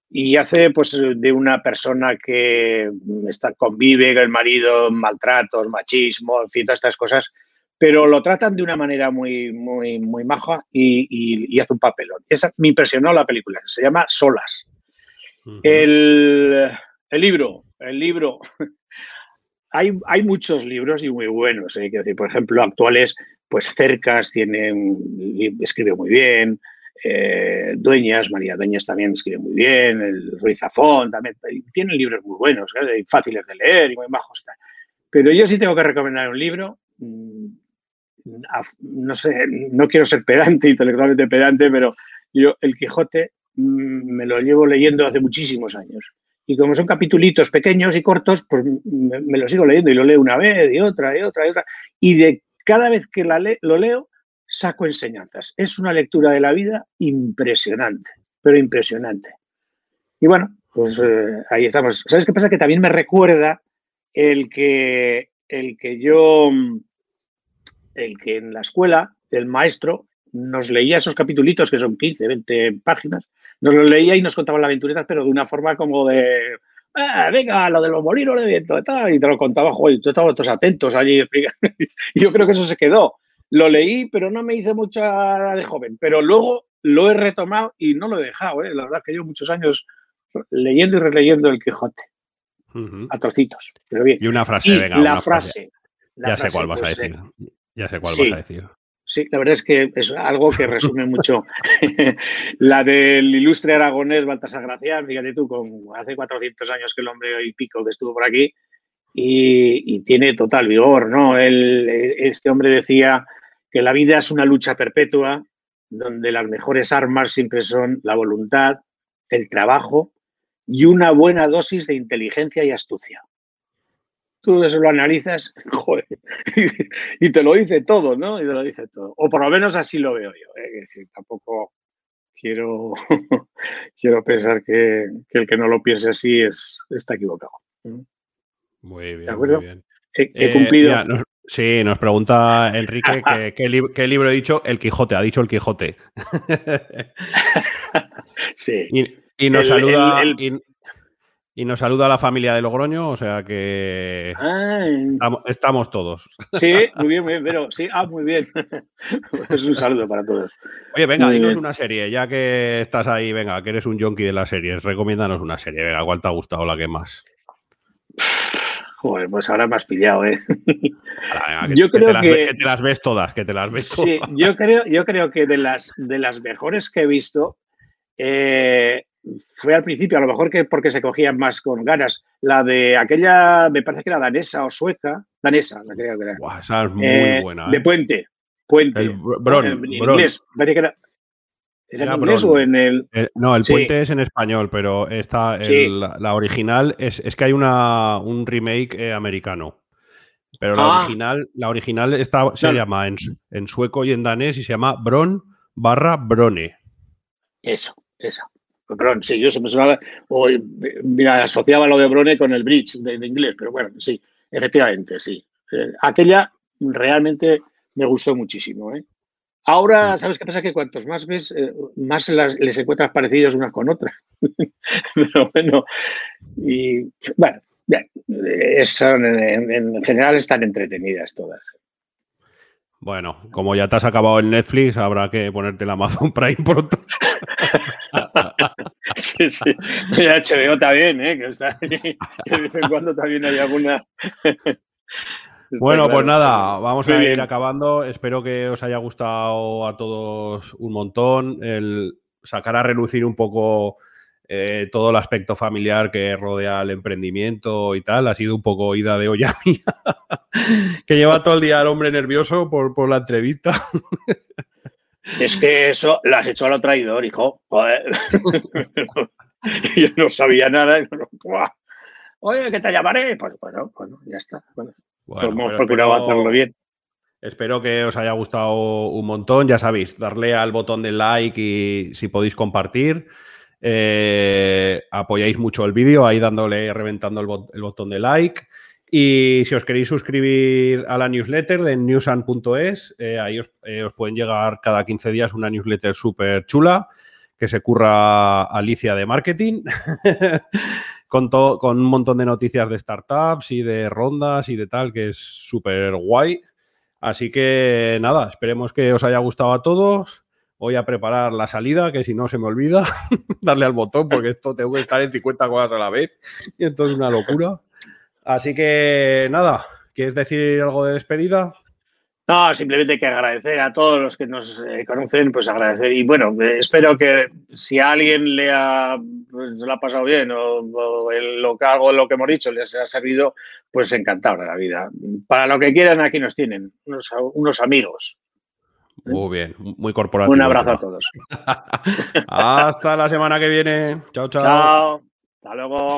Y hace pues de una persona que está, convive con el marido, maltratos, machismo, en fin, todas estas cosas, pero lo tratan de una manera muy, muy, muy maja y, hace un papelón. Esa me impresionó la película, se llama Solas. el, el libro, el libro hay, hay muchos libros y muy buenos. ¿eh? decir, por ejemplo, actuales, pues Cercas tiene escribe muy bien, eh, Dueñas, María Dueñas también escribe muy bien, el Ruiz Zafón también, tienen libros muy buenos, ¿eh? fáciles de leer y muy bajos. Pero yo sí tengo que recomendar un libro, mm, no sé, no quiero ser pedante, intelectualmente pedante, pero yo El Quijote mm, me lo llevo leyendo hace muchísimos años. Y como son capitulitos pequeños y cortos, pues me, lo sigo leyendo y lo leo una vez y otra y otra y otra. Y de cada vez que lo leo, saco enseñanzas. Es una lectura de la vida impresionante, pero impresionante. Y bueno, pues eh, ahí estamos. ¿Sabes qué pasa? Que también me recuerda el que, el que yo, el que en la escuela, el maestro nos leía esos capitulitos que son 15, 20 páginas nos lo leía y nos contaba la aventureta, pero de una forma como de, ah, venga, lo de los molinos de viento y tal, y te lo contaba, joder, tú estabas todos atentos allí. y yo creo que eso se quedó. Lo leí, pero no me hice mucha de joven, pero luego lo he retomado y no lo he dejado. ¿eh? La verdad que llevo muchos años leyendo y releyendo el Quijote. A trocitos, pero bien. Y una frase, venga. La frase. ya sé cuál vas a pues, decir. Ya sé cuál vas a decir. Sí, la verdad es que es algo que resume mucho la del ilustre aragonés Baltasar Gracián, fíjate tú, con hace 400 años que el hombre y pico que estuvo por aquí y, tiene total vigor, ¿no? este hombre decía que la vida es una lucha perpetua donde las mejores armas siempre son la voluntad, el trabajo y una buena dosis de inteligencia y astucia tú eso lo analizas y te lo dice todo, ¿no? Y te lo dice todo. O por lo menos así lo veo yo. ¿eh? Es decir, tampoco quiero, quiero pensar que, el que no lo piense así es, está equivocado. Muy bien, muy bien. He, eh, cumplido. sí, nos pregunta Enrique qué, libro he dicho. El Quijote, ha dicho el Quijote. sí. Y, nos saluda. Y nos saluda la familia de Logroño, o sea que estamos todos. Sí, muy bien, muy bien, pero sí, ah, muy bien. es un saludo para todos. Oye, venga, dinos una serie, ya que estás ahí, venga, que eres un junkie de las series, recomiéndanos una serie, venga, ¿cuál te ha gustado la que más? Joder, pues ahora me has pillado, ¿eh? yo creo que, que, te las ves todas, que te las ves todas. Sí, yo creo, yo creo que de las, de las mejores que he visto, eh, fue al principio, a lo mejor que porque se cogían más con ganas. La de aquella, me parece que era danesa o sueca, danesa, la que era. esa es muy eh, buena. De ¿eh? Puente. Puente. El Bron, en, inglés, parece que era. ¿Era, en inglés o en el.? Eh, no, el puente es en español, pero esta, la, original es, es, que hay una, un remake americano. Pero la ah. original, la original está, se llama en, en, sueco y en danés y se llama Bron barra Brone. Eso, esa. Bron, sí, yo se me sonaba, o mira, asociaba lo de Brone con el bridge de, inglés, pero bueno, sí, efectivamente, sí. Eh, aquella realmente me gustó muchísimo. ¿eh? Ahora, ¿sabes qué pasa? Que cuantos más ves, eh, más les encuentras parecidos unas con otras. pero bueno, y bueno, bien, en, en general están entretenidas todas. Bueno, como ya te has acabado el Netflix, habrá que ponerte el Amazon Prime pronto. sí, sí. Y HBO también, ¿eh? Que, de vez en cuando también hay alguna. bueno, pues nada, vamos a ir acabando. Espero que os haya gustado a todos un montón el sacar a relucir un poco eh, todo el aspecto familiar que rodea el emprendimiento y tal. Ha sido un poco ida de olla mía, que lleva todo el día al hombre nervioso por, por la entrevista. Es que eso lo has hecho a lo traidor, hijo. Yo no sabía nada. oye, que te llamaré. Pues bueno, bueno, ya está. Bueno, hemos procurado hacerlo bien. Espero que os haya gustado un montón. Ya sabéis, darle al botón de like y si podéis compartir. Eh, apoyáis mucho el vídeo ahí dándole, reventando el, botón de like. Y si os queréis suscribir a la newsletter de newsan.es, eh, ahí eh, os, pueden llegar cada 15 días una newsletter súper chula que se curra Alicia de marketing, con, con un montón de noticias de startups y de rondas y de tal, que es súper guay. Así que nada, esperemos que os haya gustado a todos. Voy a preparar la salida, que si no se me olvida, darle al botón, porque esto tengo que estar en 50 cosas a la vez. Y esto es una locura. Así que nada, ¿quieres decir algo de despedida? No, simplemente que agradecer a todos los que nos eh, conocen, pues agradecer. Y bueno, eh, espero que si a alguien le ha, pues, le ha pasado bien o, lo que algo lo que hemos dicho les ha servido, pues encantado de la vida. Para lo que quieran, aquí nos tienen, unos, amigos. Muy bien, muy corporativo. Un abrazo a todos. Hasta la semana que viene. Chao, chao. Chao. Hasta luego.